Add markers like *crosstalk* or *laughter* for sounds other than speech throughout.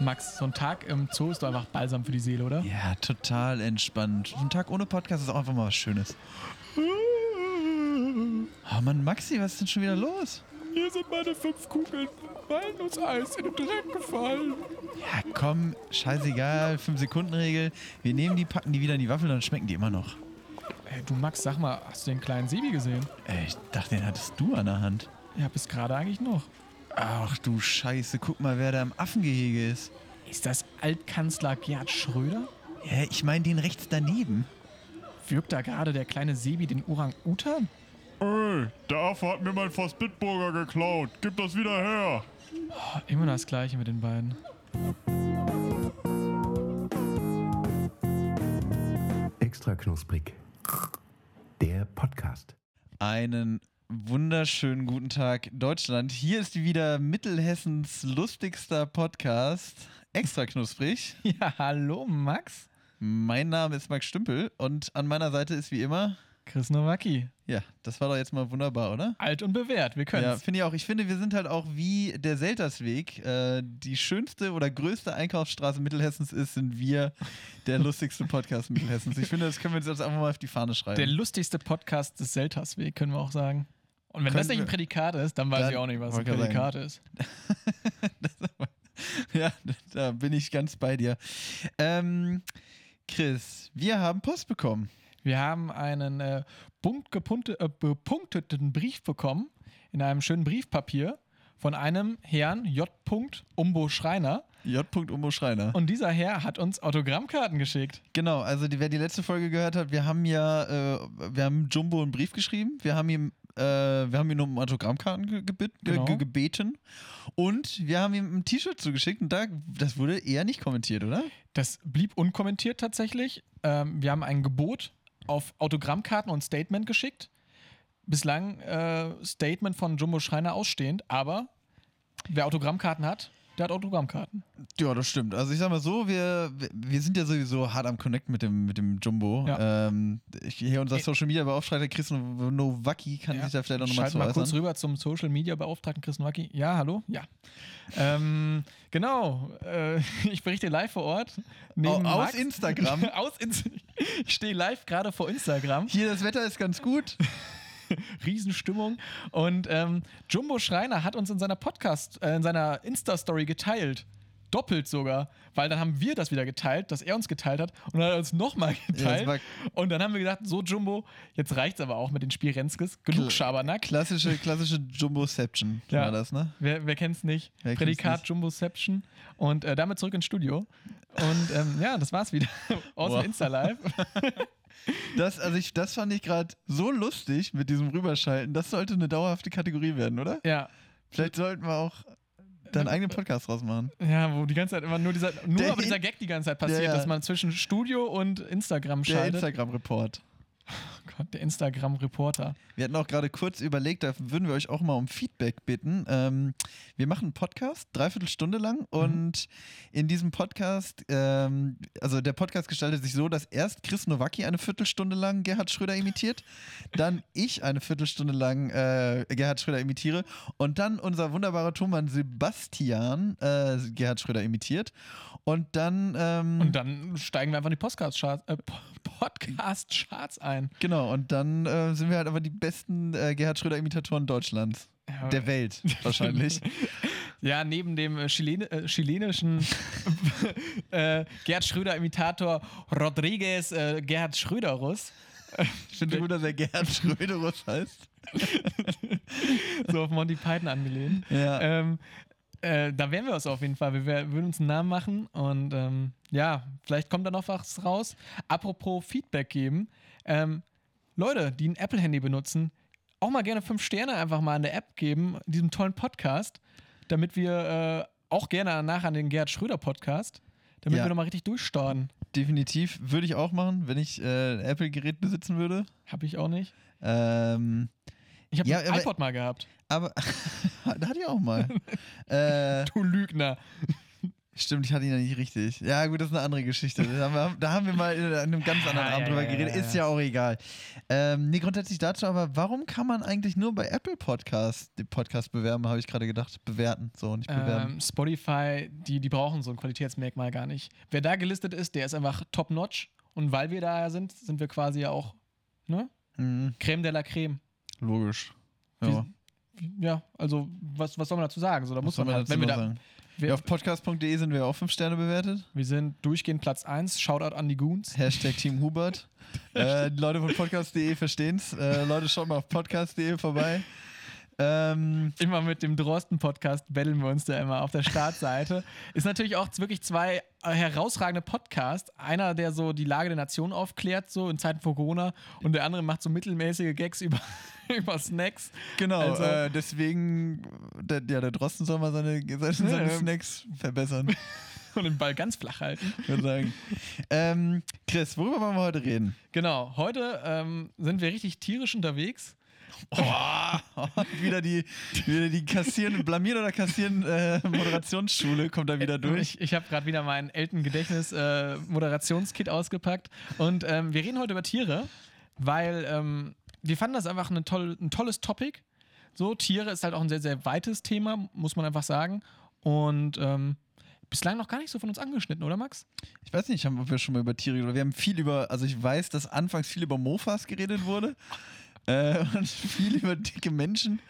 Max, so ein Tag im Zoo ist doch einfach balsam für die Seele, oder? Ja, total entspannt. So ein Tag ohne Podcast ist auch einfach mal was Schönes. Oh Mann, Maxi, was ist denn schon wieder los? Hier sind meine fünf Kugeln Walnusseis in den Dreck gefallen. Ja, komm, scheißegal, 5-Sekunden-Regel. Wir nehmen die, packen die wieder in die Waffel, dann schmecken die immer noch. Ey, du Max, sag mal, hast du den kleinen Sebi gesehen? Ey, ich dachte, den hattest du an der Hand. Ja, bis gerade eigentlich noch. Ach du Scheiße, guck mal, wer da im Affengehege ist. Ist das Altkanzler Gerhard Schröder? Ja, ich meine den rechts daneben. Wirkt da gerade der kleine Sebi den Orang-Utan? Ey, der Affe hat mir mein Fass Bitburger geklaut. Gib das wieder her. Oh, immer das Gleiche mit den beiden. Extra knusprig. Der Podcast. Einen wunderschönen guten Tag, Deutschland. Hier ist wieder Mittelhessens lustigster Podcast. Extra knusprig. *laughs* Ja, hallo Max. Mein Name ist Max Stümpel und an meiner Seite ist wie immer. Chris Nowacki. Ja, das war doch jetzt mal wunderbar, oder? Alt und bewährt, wir können Ja, finde ich auch. Ich finde, wir sind halt auch wie der Seltersweg. Äh, die schönste oder größte Einkaufsstraße Mittelhessens ist, sind wir der lustigste Podcast Mittelhessens. Ich finde, das können wir uns jetzt einfach mal auf die Fahne schreiben. Der lustigste Podcast des Seltersweg, können wir auch sagen. Und wenn das nicht ein Prädikat ist, dann weiß Dann- ich auch nicht, was ein Prädikat ist. *laughs* ja, da bin ich ganz bei dir. Ähm, Chris, wir haben Post bekommen. Wir haben einen äh, punktgepunte- äh, bepunkteten Brief bekommen in einem schönen Briefpapier von einem Herrn J. Umbo Schreiner. J. Umbo Schreiner. Und dieser Herr hat uns Autogrammkarten geschickt. Genau, also die, wer die letzte Folge gehört hat, wir haben ja, äh, wir haben Jumbo einen Brief geschrieben, wir haben ihm, äh, wir haben ihn um Autogrammkarten ge gebet, ge Genau. ge gebeten und wir haben ihm ein T-Shirt zugeschickt und da, das wurde eher nicht kommentiert, oder? Das blieb unkommentiert tatsächlich. Ähm, wir haben ein Gebot auf Autogrammkarten und Statement geschickt. Bislang äh, Statement von Jumbo Schreiner ausstehend, aber wer Autogrammkarten hat, der hat Autogrammkarten. Ja, das stimmt. Also ich sag mal so, wir, wir- sind ja sowieso hart am Connect mit dem, mit dem Jumbo. Ja. Ähm, ich, hier unser Social Media Beauftragter Chris Nowacki kann sich da vielleicht auch nochmal zu mal kurz äußern. rüber zum Social Media Beauftragten Chris Nowacki. Ja, hallo? Ja. ähm, genau. Äh, *laughs* ich berichte live vor Ort. Aus Max. Instagram. *laughs* aus Inst *laughs* ich stehe live gerade vor Instagram. Hier, das Wetter ist ganz gut. *laughs* Riesenstimmung. Und ähm, Jumbo Schreiner hat uns in seiner Podcast, äh, in seiner Insta-Story geteilt. Doppelt sogar, weil dann haben wir das wieder geteilt, dass er uns geteilt hat und dann hat er uns nochmal geteilt. war- und dann haben wir gedacht, so Jumbo, jetzt reicht's aber auch mit den Spielrenskes. Genug Kl- Schabernack. Klassische, klassische Jumboception *laughs* Ja. war das, ne? Wer, wer kennt's nicht? Wer Prädikat nicht? Jumboception. Und äh, damit zurück ins Studio. Und ähm, ja, das war's wieder *laughs* aus Wow. dem Insta-Live. Das, also ich, das fand ich gerade so lustig mit diesem Rüberschalten. Das sollte eine dauerhafte Kategorie werden, oder? ja. Vielleicht sollten wir auch deinen eigenen Podcast draus machen. Ja, wo die ganze Zeit immer nur dieser, nur Der aber dieser Gag die ganze Zeit passiert, ja. dass man zwischen Studio und Instagram Der schaltet. Instagram-Report. Oh Gott, der Instagram-Reporter. Wir hatten auch gerade kurz überlegt, da würden wir euch auch mal um Feedback bitten. Ähm, wir machen einen Podcast, dreiviertel Stunde lang und in diesem Podcast, ähm, also der Podcast gestaltet sich so, dass erst Chris Nowacki eine Viertelstunde lang Gerhard Schröder imitiert, dann ich eine Viertelstunde lang äh, Gerhard Schröder imitiere und dann unser wunderbarer Tonmann Sebastian äh, Gerhard Schröder imitiert und dann ähm, Und dann steigen wir einfach in die Podcast-Charts äh, Po- Podcast-Charts ein. genau und dann äh, sind wir halt aber die besten äh, Gerhard Schröder Imitatoren Deutschlands. Ja. Der Welt wahrscheinlich. *laughs* Ja, neben dem äh, Chilene, äh, chilenischen *laughs* äh, Gerd Schröder-Imitator Rodriguez äh, Gerhard Schröderus. Ich finde gut, dass er Gerhard Schröderus heißt. *laughs* so auf Monty Python angelehnt. Ja. Ähm, äh, da wären wir es auf jeden Fall. Wir wär, würden uns einen Namen machen und ähm, ja, vielleicht kommt da noch was raus. Apropos Feedback geben. Ähm, Leute, die ein Apple-Handy benutzen, auch mal gerne fünf Sterne einfach mal in der App geben, in diesem tollen Podcast, damit wir äh, auch gerne danach an den Gerhard Schröder Podcast, damit Ja. wir nochmal richtig durchstarten. Definitiv würde ich auch machen, wenn ich äh, ein Apple-Gerät besitzen würde. Hab ich auch nicht. Ähm, Ich habe Ja, ein iPod mal gehabt. aber *laughs* da hatte ich auch mal. *laughs* äh, Du Lügner. Stimmt, ich hatte ihn ja nicht richtig. Ja, gut, das ist eine andere Geschichte. Da haben wir, da haben wir mal in einem ganz anderen Ja, Abend drüber geredet. Ist ja. auch egal. Ähm, nee, grundsätzlich dazu, aber warum kann man eigentlich nur bei Apple Podcast den Podcast bewerben, habe ich gerade gedacht. Bewerten, so, nicht bewerben. Ähm, Spotify, die, die brauchen so ein Qualitätsmerkmal gar nicht. Wer da gelistet ist, der ist einfach top-notch. Und weil wir da sind, sind wir quasi ja auch, ne? Mhm, Creme de la Creme. logisch. Ja. Ja, also was, was soll man dazu sagen? So, da muss soll man halt, dazu wenn wir da, sagen? Wir, auf podcast.de sind wir auch fünf Sterne bewertet. wir sind durchgehend Platz 1. Shoutout an die Goons. Hashtag Team Hubert. *laughs* äh, die Leute von podcast.de verstehen's. Äh, Leute, schaut mal auf podcast.de vorbei. Ähm, Immer mit dem Drosten-Podcast betteln wir uns da immer auf der Startseite. *laughs* Ist natürlich auch wirklich zwei herausragende Podcasts. Einer, der so die Lage der Nation aufklärt, so in Zeiten vor Corona, und der andere macht so mittelmäßige Gags über, *laughs* über Snacks. genau, Also- äh, deswegen, der, ja, der Drosten soll mal seine, *laughs* seine, seine Ja. Snacks verbessern, *laughs* Und den Ball ganz flach halten. würde sagen. ähm, Chris, worüber wollen wir heute reden? Genau, heute ähm, sind wir richtig tierisch unterwegs. wieder die, wieder die kassieren, blamieren oder kassieren äh, Moderationsschule kommt da wieder durch. Ich, ich habe gerade wieder mein Eltern-Gedächtnis-Moderationskit ausgepackt. Und ähm, wir reden heute über Tiere, weil ähm, wir fanden das einfach eine toll, ein tolles Topic. So, Tiere ist halt auch ein sehr, sehr weites Thema, muss man einfach sagen. Und ähm, bislang noch gar nicht so von uns angeschnitten, oder Max? Ich weiß nicht, haben- ob wir schon mal über Tiere geredet Wir haben viel über, also ich weiß, dass anfangs viel über Mofas geredet wurde. *laughs* äh, und viel über dicke Menschen.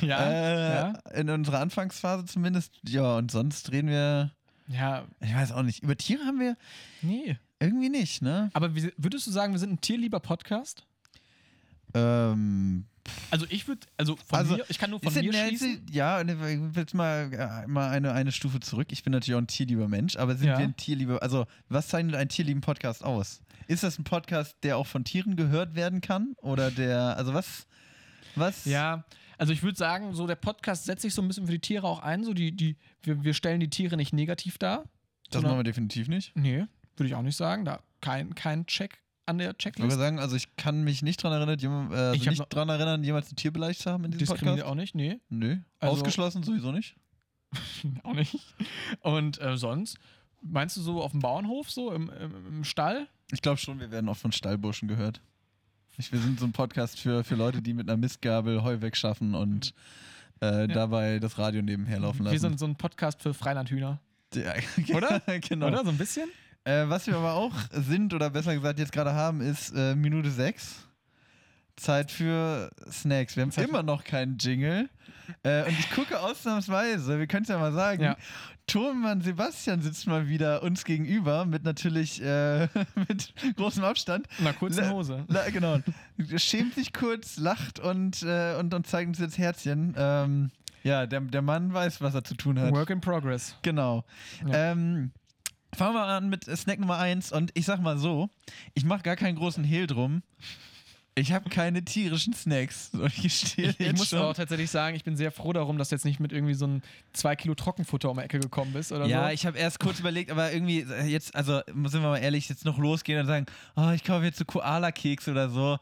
Ja. äh, ja. In unserer Anfangsphase zumindest. Ja, und sonst reden wir, ja, ich weiß auch nicht. Über Tiere haben wir nee. irgendwie nicht, ne? Aber wie, würdest du sagen, wir sind ein tierlieber Podcast? Ähm, Also ich würde, also von Also, mir, ich kann nur von mir der schließen. ja, ne, ich will jetzt mal, äh, mal eine, eine Stufe zurück. Ich bin natürlich auch ein tierlieber Mensch, aber sind Ja. wir ein tierlieber, also was zeichnet einen tierlieben Podcast aus? Ist das ein Podcast, der auch von Tieren gehört werden kann? Oder der, also was, was? Ja, also ich würde sagen, so der Podcast setzt sich so ein bisschen für die Tiere auch ein. So die, die, wir, wir stellen die Tiere nicht negativ dar. das machen wir definitiv nicht. Nee, würde ich auch nicht sagen. Da kein, kein Check an der Ich würde sagen, also ich kann mich nicht dran erinnern, jemand, äh, also Ich nicht dran erinnern, jemals ein Tier beleidigt zu haben in diesem Podcast. auch nicht, nee, Nö. Also- Ausgeschlossen sowieso nicht. *laughs* auch nicht. Und äh, sonst, meinst du so auf dem Bauernhof, so im, im, im Stall? Ich glaube schon, wir werden oft von Stallburschen gehört. Ich, wir sind so ein Podcast für, für Leute, die mit einer Mistgabel Heu wegschaffen und äh, dabei das Radio nebenher laufen lassen. Wir sind so ein Podcast für Freilandhühner. Ja, *laughs* Oder? genau. Oder? So ein bisschen? Äh, was wir aber auch sind, oder besser gesagt jetzt gerade haben, ist äh, Minute 6. Zeit für Snacks. Wir haben Zeit- immer noch keinen Jingle. Äh, und ich gucke ausnahmsweise, wir können es ja mal sagen, Ja. Thurmann Sebastian sitzt mal wieder uns gegenüber mit natürlich äh, *laughs* mit großem Abstand. In einer kurzen La- Hose. La, genau. Schämt sich kurz, lacht und, äh, und, und zeigt uns jetzt Herzchen. Ähm, ja, der, der Mann weiß, was er zu tun hat. Work in progress. Genau. Ja. Ähm, fangen wir an mit Snack Nummer 1 und ich sag mal so, ich mache gar keinen großen Hehl drum. Ich habe keine tierischen Snacks. Ich Ich, ich muss schon. auch tatsächlich sagen, ich bin sehr froh darum, dass du jetzt nicht mit irgendwie so ein 2 Kilo Trockenfutter um die Ecke gekommen bist oder ja, so. ich habe erst kurz überlegt, aber irgendwie äh, jetzt, also sind wir mal ehrlich, jetzt noch losgehen und sagen, oh, ich kaufe jetzt so Koala-Keks oder so.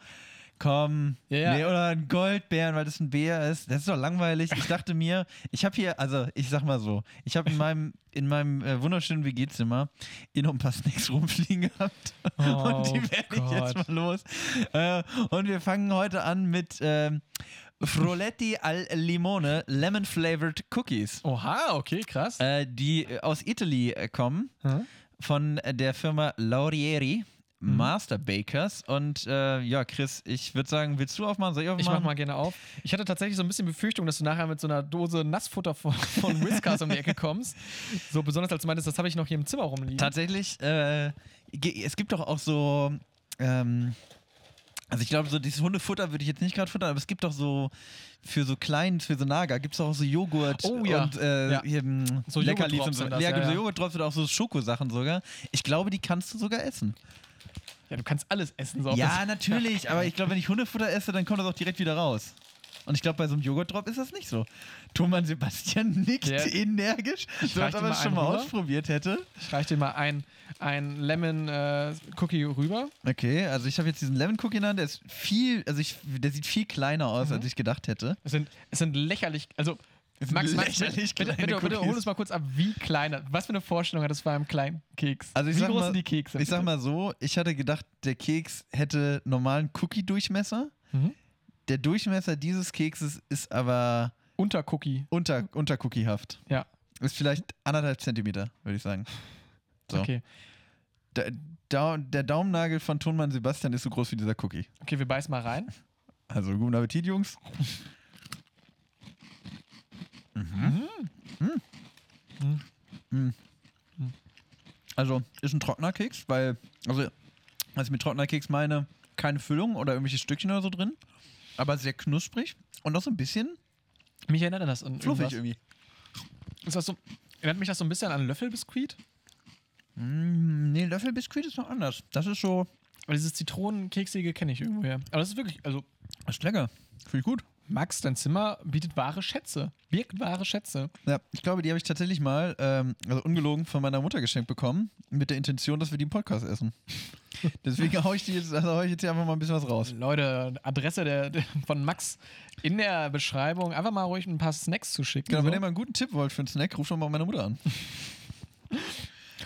Komm, Ja, ja. Nee, oder ein Goldbären, weil das ein Bär ist. Das ist doch langweilig. Ich dachte mir, *laughs* ich habe hier, also ich sag mal so, ich habe in meinem, in meinem äh, wunderschönen WG-Zimmer ein paar Snacks rumfliegen gehabt. *laughs* und die Oh werde ich jetzt mal los. Äh, und wir fangen heute an mit ähm, Froletti al Limone Lemon Flavored Cookies, Oha, okay, krass. äh, die äh, aus Italy äh, kommen Hm? von äh, der Firma Laurieri. Mhm. Master Bakers und äh, ja, Chris, ich würde sagen, willst du aufmachen? Soll ich Ich aufmachen? mach mal gerne auf. Ich hatte tatsächlich so ein bisschen Befürchtung, dass du nachher mit so einer Dose Nassfutter von, *laughs* von Whiskers um die Ecke kommst. So besonders als du meintest, das habe ich noch hier im Zimmer rumliegen. Tatsächlich, äh, es gibt doch auch so, ähm, also ich glaube, so dieses Hundefutter würde ich jetzt nicht gerade futtern, aber es gibt doch so für so klein, für so Nager, gibt es auch so Joghurt Oh ja. und äh, Ja. mh, So Leckerlis und so. das, ja, ja, gibt so. Joghurt-Drops oder auch so Schokosachen sogar. Ich glaube, die kannst du sogar essen. Ja, du kannst alles essen. So Ja, *laughs* natürlich, aber ich glaube, wenn ich Hundefutter esse, dann kommt das auch direkt wieder raus. Und ich glaube, bei so einem Joghurt-Drop ist das nicht so. Thomas Sebastian *laughs* nickt Der- energisch, so als ob er es schon mal rüber. ausprobiert hätte. Ich reiche dir mal ein, ein Lemon äh, Cookie rüber. Okay, also ich habe jetzt diesen Lemon Cookie in der Hand, der ist viel, also ich, der sieht viel kleiner aus, Mhm. als ich gedacht hätte. Es sind, es sind lächerlich, also Max, Max lächerlich bitte, bitte, bitte hol uns mal kurz ab, wie klein. Was für eine Vorstellung hattest du bei einem kleinen Keks? Also ich wie sag groß mal- sind die Kekse? Ich sag mal so, ich hatte gedacht, der Keks hätte normalen Cookie-Durchmesser. Mhm. Der Durchmesser dieses Kekses ist aber Unter Cookie. unter, unter Cookiehaft. Ja. Ist vielleicht anderthalb Zentimeter, würde ich sagen. So. Okay. Da, da, der Daumennagel von Tonmann Sebastian ist so groß wie dieser Cookie. Okay, wir beißen mal rein. Also guten Appetit, Jungs. Mhm. Mhm. Also ist ein trockener Keks, weil, also was ich mit trockener Keks meine, keine Füllung oder irgendwelche Stückchen oder so drin, aber sehr knusprig und auch so ein bisschen Mich erinnert das an fluffig irgendwie. Ist das so, erinnert mich das so ein bisschen an Löffelbiskuit? Mm, nee, Löffelbiskuit ist noch anders. Das ist so, Weil dieses Zitronenkeksige kenne ich irgendwoher. Aber das ist wirklich, also das ist lecker. Finde ich gut. Max, dein Zimmer bietet wahre Schätze. Birgt wahre Schätze. Ja, ich glaube, die habe ich tatsächlich mal, ähm, also ungelogen, von meiner Mutter geschenkt bekommen, mit der Intention, dass wir die im Podcast essen. *laughs* Deswegen hau ich, die jetzt, also hau ich jetzt hier einfach mal ein bisschen was raus. Leute, Adresse der, der, von Max in der Beschreibung. Einfach mal ruhig ein paar Snacks zu schicken. Genau, so. wenn ihr mal einen guten Tipp wollt für einen Snack, ruft doch mal meine Mutter an. *laughs*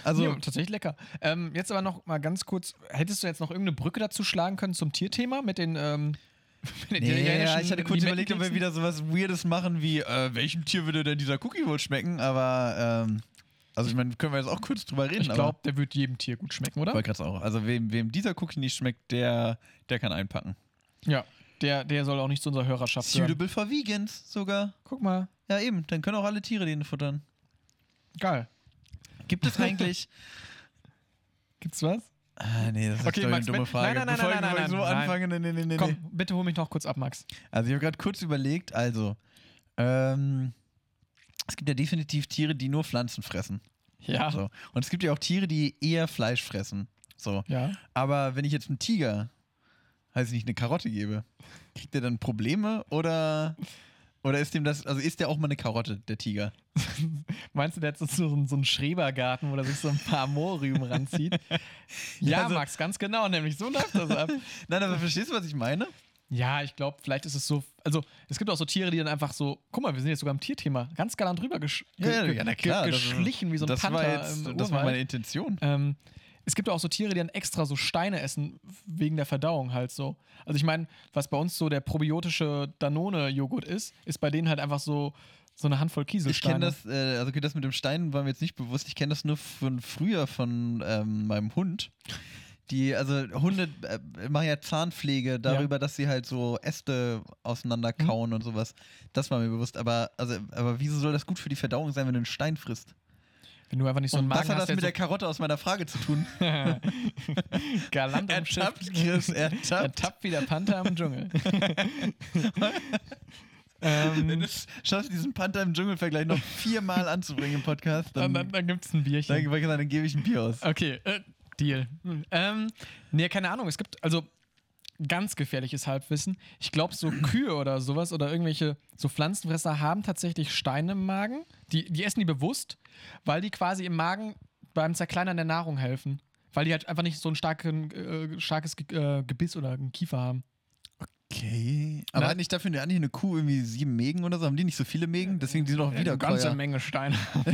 Also, ja, tatsächlich lecker. Ähm, jetzt aber noch mal ganz kurz, hättest du jetzt noch irgendeine Brücke dazu schlagen können zum Tierthema mit den, ähm, mit den nee, ja, ich hatte kurz überlegt, ob wir wieder sowas Weirdes machen wie, äh, welchem Tier würde denn dieser Cookie wohl schmecken? Aber, ähm, also ich meine, können wir jetzt auch kurz drüber reden. Ich glaube, der wird jedem Tier gut schmecken, oder? wollte grad auch. Also wem, wem dieser Cookie nicht schmeckt, der, der kann einpacken. Ja. Der, der soll auch nicht zu unserer Hörerschaft. Suitable for Vegans sogar. Guck mal. Ja, eben. Dann können auch alle Tiere den futtern. Geil. Gibt es eigentlich. *laughs* Gibt's was? Ah, nee, das ist Okay, eine dumme Frage. nein, nein, Bevor nein, ich- bevor nein, ich so nein, nein. anfange, nee, nee, nee, nee. Komm, bitte hol mich noch kurz ab, Max. Also ich habe gerade kurz überlegt, also ähm, es gibt ja definitiv Tiere, die nur Pflanzen fressen. Ja. So. Und es gibt ja auch Tiere, die eher Fleisch fressen. So. Ja. Aber wenn ich jetzt einem Tiger, heißt nicht, eine Karotte gebe, kriegt der dann Probleme oder, oder ist dem das, also ist der auch mal eine Karotte, der Tiger? *laughs* Meinst du, der hat so, so, einen- so einen Schrebergarten, wo er sich so ein paar Moorrüben ranzieht? *laughs* ja, also- Max, ganz genau, nämlich so läuft das ab. *laughs* Nein, aber verstehst du, was ich meine? Ja, ich glaube, vielleicht ist es so. Also, es gibt auch so Tiere, die dann einfach so. Guck mal, wir sind jetzt sogar im Tierthema. Ganz galant drüber gesch ge- ge- ge- geschlichen, wie so ein das Panther war jetzt, Das war meine Intention. Ähm, es gibt auch so Tiere, die dann extra so Steine essen, wegen der Verdauung halt so. Also ich meine, was bei uns so der probiotische Danone-Joghurt ist, ist bei denen halt einfach so, so eine Handvoll Ich Kieselsteine. kenne das, äh, also okay, das mit dem Stein war mir jetzt nicht bewusst. Ich kenne das nur von früher von ähm, meinem Hund. Die, also Hunde äh, machen ja Zahnpflege darüber, dass sie halt so Äste auseinanderkauen und sowas. Das war mir bewusst. Aber, also, aber wieso soll das gut für die Verdauung sein, wenn du einen Stein frisst? Wenn du einfach nicht so einen und was Magen hat hast, das mit der Karotte aus meiner Frage zu tun? so *laughs* *laughs* galant am. Ertappt, Chris, *laughs* ertappt. Ertappt wie der Panther im Dschungel. Wenn ähm, du es schaffst, diesen Panther im Dschungel-Vergleich noch viermal anzubringen im Podcast, dann dann, dann, dann gibt es ein Bierchen. dann, dann, dann gebe ich ein Bier aus. Okay, äh, Deal. Ähm, nee, keine Ahnung. Es gibt also ganz gefährliches Halbwissen. Ich glaube, so *clears throat* Kühe oder sowas oder irgendwelche so Pflanzenfresser haben tatsächlich Steine im Magen. Die, die essen die bewusst, weil die quasi im Magen beim Zerkleinern der Nahrung helfen. Weil die halt einfach nicht so ein starken, äh, starkes Ge äh, Gebiss oder einen Kiefer haben. Okay. Aber Na? hat nicht dafür eigentlich eine Kuh irgendwie sieben Mägen oder so? Haben die nicht so viele Mägen? Deswegen die sind auch wieder Eine ganze. Menge Steine. *laughs*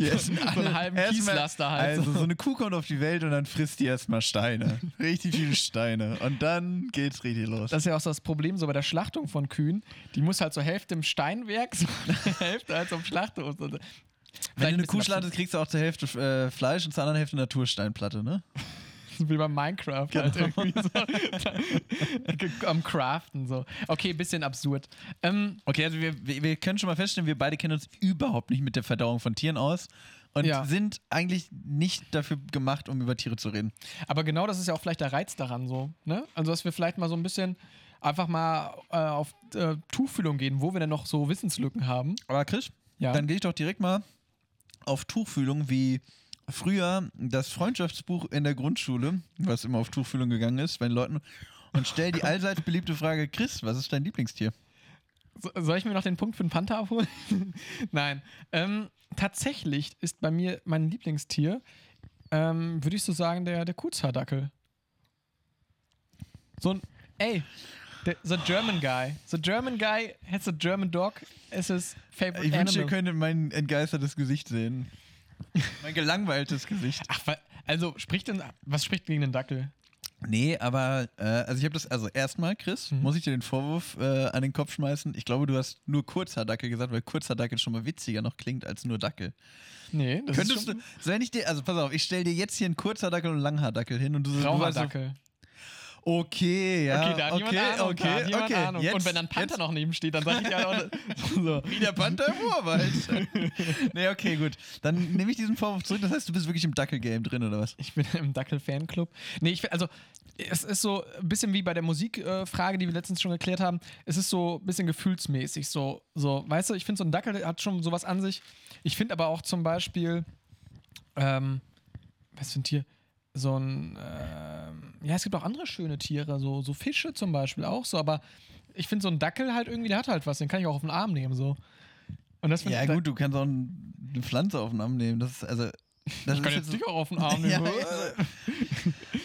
Die essen so einen halben Kieslaster halt. Also so eine Kuh kommt auf die Welt und dann frisst die erstmal Steine. Richtig viele Steine. Und dann geht's richtig los. Das ist ja auch so das Problem so bei der Schlachtung von Kühen. Die muss halt so Hälfte im Steinwerk, *laughs* so Hälfte halt so im Schlachthof. So- Wenn Vielleicht du ein eine Kuh schlachtest, kriegst du auch zur Hälfte äh, Fleisch und zur anderen Hälfte Natursteinplatte, ne? Wie bei Minecraft halt Genau. irgendwie so. *laughs* Am Craften so. Okay, bisschen absurd. Ähm, Okay, also wir, wir, wir können schon mal feststellen, wir beide kennen uns überhaupt nicht mit der Verdauung von Tieren aus und Ja. sind eigentlich nicht dafür gemacht, um über Tiere zu reden. aber genau das ist ja auch vielleicht der Reiz daran so. Ne? Also, dass wir vielleicht mal so ein bisschen einfach mal äh, auf äh, Tuchfühlung gehen, wo wir denn noch so Wissenslücken haben. Aber Chris, Ja. dann gehe ich doch direkt mal auf Tuchfühlung, wie früher das Freundschaftsbuch in der Grundschule, was immer auf Tuchfühlung gegangen ist, bei den Leuten, und stell die allseits beliebte Frage, Chris, was ist dein Lieblingstier? So, soll ich mir noch den Punkt für den Panther abholen? *laughs* Nein. Ähm, tatsächlich ist bei mir mein Lieblingstier, ähm, würde ich so sagen, der, der Kuhzahrdackel. So ein, ey, The, the German guy. The German guy has a German dog as his favorite Ich wünschte, ihr könntet mein entgeistertes Gesicht sehen. Mein gelangweiltes Gesicht. Ach, also spricht denn, was spricht gegen den Dackel? Nee, aber äh, also ich habe das, also erstmal, Chris, Mhm. muss ich dir den Vorwurf äh, an den Kopf schmeißen. Ich glaube, du hast nur kurzer Dackel gesagt, weil kurzer Dackel schon mal witziger noch klingt als nur Dackel. Nee, das Könntest ist du, schon so wenn ich dir, also pass auf, ich stelle dir jetzt hier einen kurzer Dackel und einen Langhaardackel hin und du, du weißt Dackel. Okay, ja, okay, da hat okay, jemand Ahnung. okay, da hat jemand okay. Ahnung. Jetzt, Und wenn dann Panther jetzt, noch neben steht, dann sag ich ja auch *laughs* so. Wie der Panther im Urwald. *laughs* nee, okay, gut. Dann nehme ich diesen Vorwurf zurück. Das heißt, du bist wirklich im Dackel-Game drin, oder was? Ich bin im Dackel-Fanclub. Nee, ich also es ist so ein bisschen wie bei der Musikfrage, die wir letztens schon geklärt haben. Es ist so ein bisschen gefühlsmäßig. So, so weißt du, ich finde, so ein Dackel hat schon sowas an sich. Ich finde aber auch zum Beispiel, ähm, was für ein Tier? So ein, ähm, ja, es gibt auch andere schöne Tiere, so, so Fische zum Beispiel auch so, aber ich finde so ein Dackel halt irgendwie, der hat halt was, den kann ich auch auf den Arm nehmen, so. Und das Ja, gut, du kannst auch ein- eine Pflanze auf den Arm nehmen. Das ist, also. Das Ich kann jetzt dich auch auf den Arm *laughs* nehmen. Ja, ja.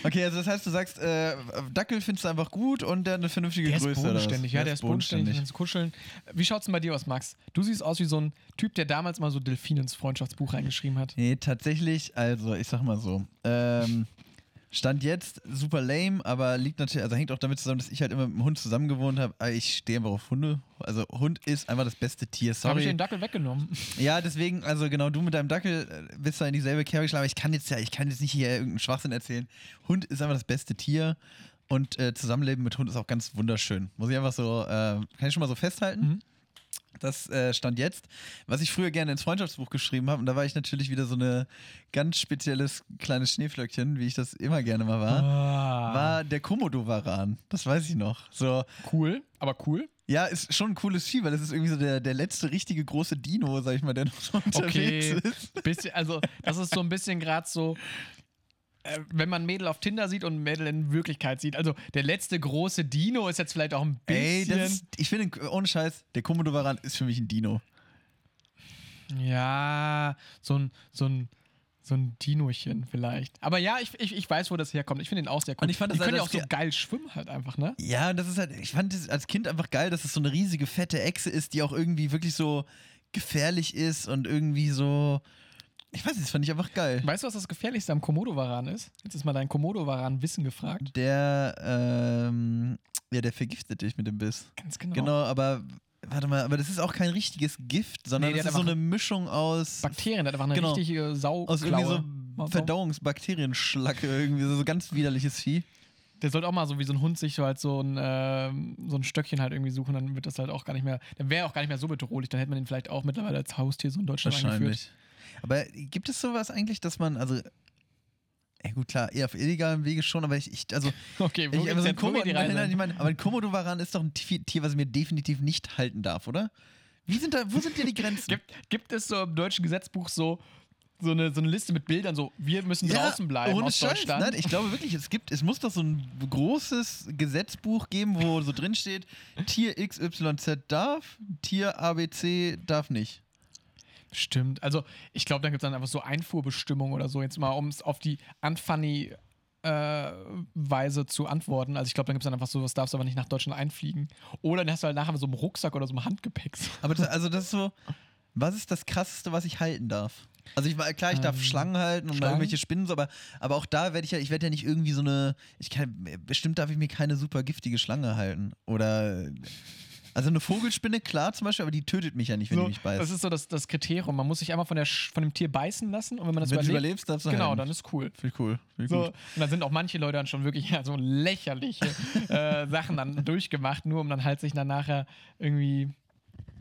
Okay, also das heißt, du sagst, äh, Dackel findest du einfach gut und der hat eine vernünftige Der ist Größe. was? bodenständig, ja, der ist bodenständig, kannst kuscheln. Wie schaut's denn bei dir aus, Max? Du siehst aus wie so ein Typ, der damals mal so Delfine ins Freundschaftsbuch reingeschrieben hat. Nee, tatsächlich, also ich sag mal so. Ähm, Stand jetzt super lame, aber liegt natürlich, also hängt auch damit zusammen, dass ich halt immer mit dem Hund zusammen gewohnt habe. Aber Ich stehe einfach auf Hunde. Also Hund ist einfach das beste Tier. Habe ich Sorry. den Dackel weggenommen. Ja, deswegen, also genau, du mit deinem Dackel äh, bist da in dieselbe Kerbe geschlagen. Aber ich kann jetzt ja, ich kann jetzt nicht hier irgendeinen Schwachsinn erzählen. Hund ist einfach das beste Tier. Und äh, Zusammenleben mit Hund ist auch ganz wunderschön. Muss ich einfach so, äh, kann ich schon mal so festhalten. Mhm. Das äh, stand jetzt. Was ich früher gerne ins Freundschaftsbuch geschrieben habe, und da war ich natürlich wieder so eine ganz spezielles kleines Schneeflöckchen, wie ich das immer gerne mal war, Ah. war der Komodo-Varan. Das weiß ich noch. So, cool, aber cool. ja, ist schon ein cooles Vieh, weil das ist irgendwie so der, der letzte richtige große Dino, sag ich mal, der noch so unterwegs Okay. ist. Bisschen, also, das ist so ein bisschen gerade so, äh, wenn man Mädel auf Tinder sieht und Mädel in Wirklichkeit sieht. Also, der letzte große Dino ist jetzt vielleicht auch ein bisschen. Ey, das ist, ich finde, ohne Scheiß, der Komodo-Varan ist für mich ein Dino. Ja, so ein, so ein, so ein Dinochen vielleicht. Aber ja, ich, ich, ich weiß, wo das herkommt. Ich finde ihn auch sehr cool. Und ich fand das Die können halt ja auch das so Ge- geil schwimmen halt einfach, ne? Ja, das ist halt, ich fand es als Kind einfach geil, dass es so eine riesige, fette Echse ist, die auch irgendwie wirklich so gefährlich ist und irgendwie so. Ich weiß nicht, das fand ich einfach geil. Weißt du, was das Gefährlichste am Komodo-Varan ist? Jetzt ist mal dein Komodo-Varan-Wissen gefragt. Der, ähm, ja, der vergiftet dich mit dem Biss. Ganz genau. Genau, aber warte mal, aber das ist auch kein richtiges Gift, sondern Nee, das ist so eine Mischung aus, Bakterien, der hat einfach eine Genau. richtige Sau. aus irgendwie so. Verdauungsbakterienschlacke, irgendwie so, so ganz widerliches Vieh. Der sollte auch mal so wie so ein Hund sich so halt so ein, ähm, so ein Stöckchen halt irgendwie suchen, dann wird das halt auch gar nicht mehr, dann wäre auch gar nicht mehr so bedrohlich, dann hätte man den vielleicht auch mittlerweile als Haustier so in Deutschland eingeführt. Aber gibt es sowas eigentlich, dass man, also, ja gut, klar, eher auf illegalem Wege schon, aber ich, ich also, *laughs* Okay, wo ich, aber so ein Komodo, nein, ich meine, aber ein Komodo-Varan ist doch ein Tier, was ich mir definitiv nicht halten darf, oder? Wie sind da, wo sind hier die Grenzen? *laughs* Gibt, gibt es so im deutschen Gesetzbuch so, so, eine, so eine Liste mit Bildern, so wir müssen draußen bleiben ohne aus Scheiß, Deutschland? Nein, ich glaube wirklich, es gibt, es muss doch so ein großes Gesetzbuch geben, wo so drin steht, Tier XYZ darf, Tier ABC darf nicht. Stimmt. Also ich glaube, da gibt es dann einfach so Einfuhrbestimmungen oder so, jetzt mal, um es auf die unfunny äh, Weise zu antworten. Also ich glaube, dann gibt es dann einfach so, was darfst du aber nicht nach Deutschland einfliegen. Oder dann hast du halt nachher so im Rucksack oder so im Handgepäck. *laughs* Aber das, also das ist so, was ist das Krasseste, was ich halten darf? Also ich war- klar, ich darf Ähm, Schlangen halten und Schlangen? irgendwelche Spinnen, so, aber, aber auch da werde ich ja, ich werde ja nicht irgendwie so eine, ich kann, bestimmt darf ich mir keine super giftige Schlange halten. Oder, also eine Vogelspinne, klar zum Beispiel, aber die tötet mich ja nicht, wenn So, die mich beißt. das ist so das, das Kriterium. Man muss sich einmal von, der, von dem Tier beißen lassen und wenn man das wenn du überlebt, überlebst, darfst du genau, dann ist cool. Finde ich cool. Finde ich So, und dann sind auch manche Leute dann schon wirklich ja, so lächerliche *laughs* äh, Sachen dann durchgemacht, nur um dann halt sich dann nachher irgendwie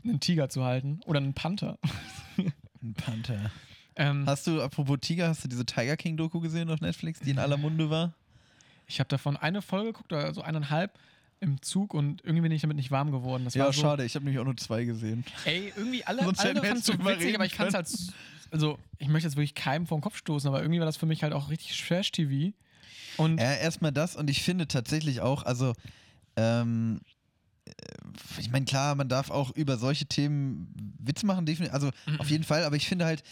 einen Tiger zu halten oder einen Panther. *laughs* Ein Panther. Ähm, Hast du, apropos Tiger, hast du diese Tiger King Doku gesehen auf Netflix, die in aller Munde war? ich habe davon eine Folge geguckt, oder so eineinhalb im Zug und irgendwie bin ich damit nicht warm geworden. Das ja, so, schade, ich habe nämlich auch nur zwei gesehen. Ey, irgendwie alle, *laughs* Sonst alle fanden es so witzig, aber ich kann es halt. Also, ich möchte jetzt wirklich keinem vor den Kopf stoßen, aber irgendwie war das für mich halt auch richtig Trash-TV. Und Ja, erstmal das und ich finde tatsächlich auch, also, ähm, äh, ich meine, klar, man darf auch über solche Themen Witz machen, definitiv, also Mhm. auf jeden Fall, aber ich finde halt,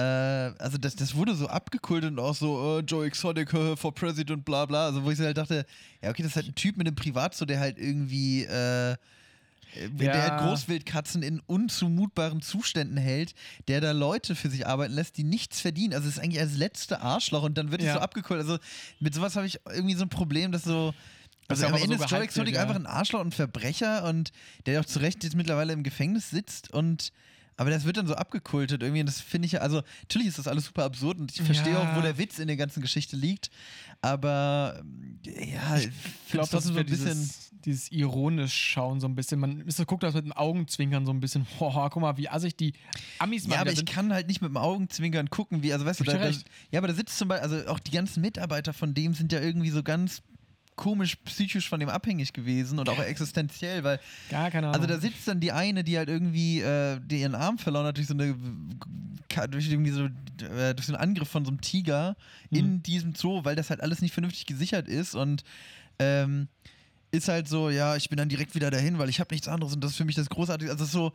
also das, das wurde so abgekultet und auch so, äh, Joe Exotic *laughs* äh, for President, bla bla. Also wo ich halt dachte, ja, okay, das ist halt ein Typ mit einem Privatzo, der halt irgendwie, äh, der Ja. halt Großwildkatzen in unzumutbaren Zuständen hält, der da Leute für sich arbeiten lässt, die nichts verdienen. Also es ist eigentlich als letzte Arschloch und dann wird es Ja. so abgekultet. Also mit sowas habe ich irgendwie so ein Problem, dass so. Also am Ende so ist Joe Exotic ja. einfach ein Arschloch und ein Verbrecher und der auch zu Recht jetzt mittlerweile im Gefängnis sitzt und aber das wird dann so abgekultet irgendwie und das finde ich ja, also natürlich ist das alles super absurd und ich verstehe Ja. auch, wo der Witz in der ganzen Geschichte liegt, aber ähm, ja, ich glaube, das ist so ein bisschen dieses, dieses ironisch schauen so ein bisschen. Man ist guckt das mit den Augenzwinkern so ein bisschen. *laughs* Boah, guck mal, wie assig die Amis mal Ja, aber ich sind. kann halt nicht mit dem Augenzwinkern gucken, wie, also weißt du, da, da, ja, aber da sitzt zum Beispiel, also auch die ganzen Mitarbeiter von dem sind ja irgendwie so ganz komisch psychisch von dem abhängig gewesen und auch existenziell, weil Gar keine Ahnung. Also da sitzt dann die eine, die halt irgendwie äh, die ihren Arm verloren hat durch so eine durch irgendwie so äh, durch so einen Angriff von so einem Tiger Mhm. in diesem Zoo, weil das halt alles nicht vernünftig gesichert ist und ähm, ist halt so, ja, ich bin dann direkt wieder dahin, weil ich habe nichts anderes und das ist für mich das Großartige. Also so,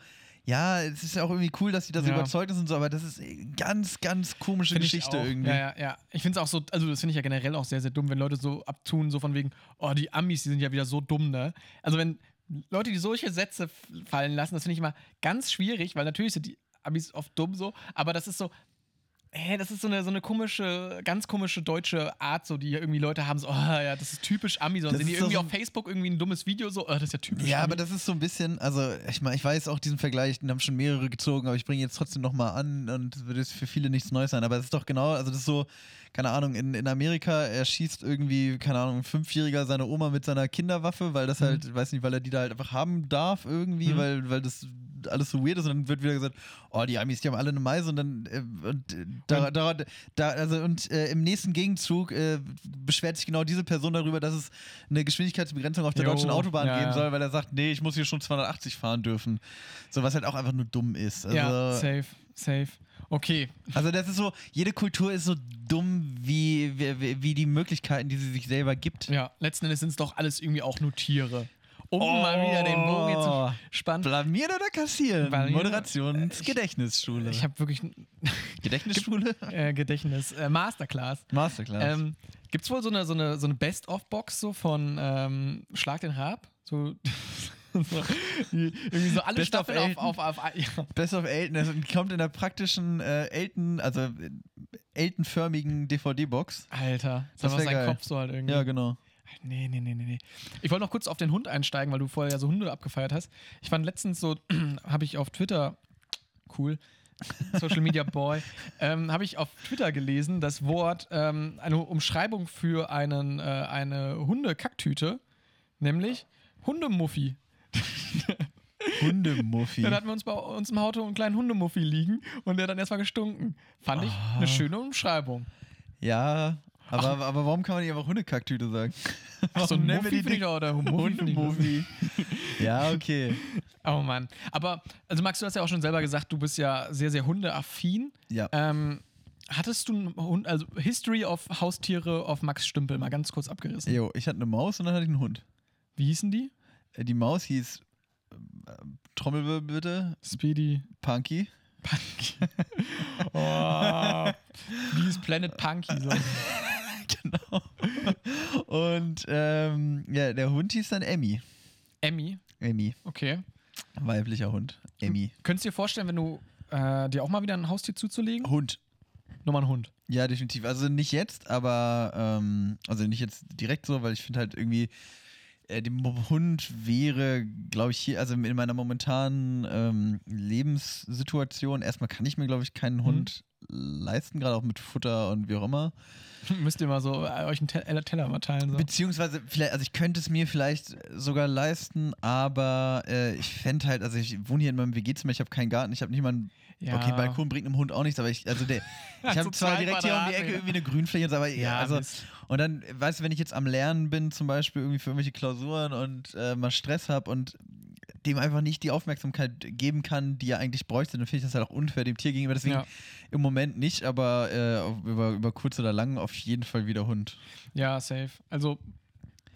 ja, es ist ja auch irgendwie cool, dass die das Ja. überzeugt ist und so, aber das ist eine ganz, ganz komische Find ich Geschichte irgendwie. Ja, ja, ja. Ich finde es auch so, also das finde ich ja generell auch sehr, sehr dumm, wenn Leute so abtun, so von wegen, oh, die Amis, die sind ja wieder so dumm, ne? Also wenn Leute, die solche Sätze fallen lassen, das finde ich immer ganz schwierig, weil natürlich sind die Amis oft dumm so, aber das ist so, hä, das ist so eine, so eine komische, ganz komische deutsche Art, so die irgendwie Leute haben, so, oh ja, das ist typisch Ami, so. Und Das sehen die irgendwie so- auf Facebook irgendwie ein dummes Video, so, oh, das ist ja typisch Ja, Ami. aber das ist so ein bisschen, also ich meine, ich weiß auch diesen Vergleich, den haben schon mehrere gezogen, aber ich bringe jetzt trotzdem nochmal an und jetzt für viele nichts Neues sein. Aber es ist doch genau, also das ist so, keine Ahnung, in, in Amerika erschießt irgendwie, keine Ahnung, ein Fünfjähriger seine Oma mit seiner Kinderwaffe, weil das halt, weiß nicht, weil er die da halt einfach haben darf irgendwie, Mhm. weil, weil das alles so weird ist und dann wird wieder gesagt, oh, die Amis, die haben alle eine Meise und dann äh, und äh, da, da, da, also und äh, im nächsten Gegenzug äh, beschwert sich genau diese Person darüber, dass es eine Geschwindigkeitsbegrenzung auf der Jo, deutschen Autobahn ja, geben soll, weil er sagt, nee, ich muss hier schon 280 fahren dürfen. So was halt auch einfach nur dumm ist. Also, ja, safe, safe. Okay, also das ist so, jede Kultur ist so dumm wie, wie, wie die Möglichkeiten, die sie sich selber gibt. ja, letzten Endes sind es doch alles irgendwie auch nur Tiere. Um mal wieder den Bogen jetzt Oh. zu spannen. Blamieren oder kassieren? Moderationsgedächtnisschule. Ich habe wirklich *laughs* Gedächtnisschule? äh, Gedächtnis, äh, Masterclass. Masterclass. Ähm, Gibt es wohl so eine, so eine, so eine Best-of-Box so von ähm, Schlag den Raab? So, *laughs* so irgendwie so alle Best of Staffeln auf, Elton. auf, auf, ja. Best of Elton, das kommt in der praktischen äh, Elton, also äh, Elton-förmigen DVD-Box. Alter, Das das war sein geil. Kopf so halt irgendwie. Ja, genau. Nee, nee, nee, nee, nee. Ich wollte noch kurz auf den Hund einsteigen, weil du vorher ja so Hunde abgefeiert hast. Ich fand letztens so, *clears throat* habe ich auf Twitter, cool, *laughs* Social Media Boy, ähm, habe ich auf Twitter gelesen, das Wort, ähm, eine Umschreibung für einen, äh, eine Hundekacktüte, nämlich Hundemuffi. *laughs* Hundemuffi. Dann hatten wir uns bei uns im Auto einen kleinen Hundemuffi liegen und der dann erstmal gestunken. Fand ich eine schöne Umschreibung. Ja, aber, aber warum kann man nicht einfach Hundekacktüte sagen? Ach, so *laughs* ein Muffi finde ich auch, oder. Hundemuffi. ja, okay. *laughs* Oh Mann. Aber, also Max, du hast ja auch schon selber gesagt, du bist ja sehr, sehr hundeaffin. Ja. Ähm, hattest du einen Hund, also History of Haustiere auf Max Stümpel mal ganz kurz abgerissen? Jo, ich hatte eine Maus und dann hatte ich einen Hund. Wie hießen die? Äh, Die Maus hieß äh, Trommelwirbel bitte, Speedy. Punky. Punky. *laughs* oh, die ist Planet Punky. So. *laughs* genau. Und ähm, ja, der Hund hieß dann Emmy. Emmy. Emmy. Okay. Weiblicher Hund. Emmy. Könntest du dir vorstellen, wenn du äh, dir auch mal wieder ein Haustier zuzulegen? Hund. Nochmal ein Hund. Ja, definitiv. Also nicht jetzt, aber ähm, also nicht jetzt direkt so, weil ich finde halt irgendwie, äh, dem Hund wäre, glaube ich, hier, also in meiner momentanen ähm, Lebenssituation, erstmal kann ich mir, glaube ich, keinen Hund leisten, gerade auch mit Futter und wie auch immer. *laughs* Müsst ihr mal so äh, euch einen Te äh, Teller mal teilen. So. Beziehungsweise, vielleicht, also ich könnte es mir vielleicht sogar leisten, aber äh, ich fände halt, also ich wohne hier in meinem WG-Zimmer, ich habe keinen Garten, ich habe nicht mal einen Ja. Okay, Balkon bringt einem Hund auch nichts, aber ich, also der, *laughs* ich habe zwar direkt hier um die Ecke irgendwie eine Grünfläche, aber ja, also und dann, weißt du, wenn ich jetzt am Lernen bin, zum Beispiel irgendwie für irgendwelche Klausuren und äh, mal Stress habe und dem einfach nicht die Aufmerksamkeit geben kann, die er eigentlich bräuchte, dann finde ich das halt auch unfair dem Tier gegenüber. Deswegen Ja. im Moment nicht, aber äh, über, über kurz oder lang auf jeden Fall wieder Hund. Ja, safe. Also,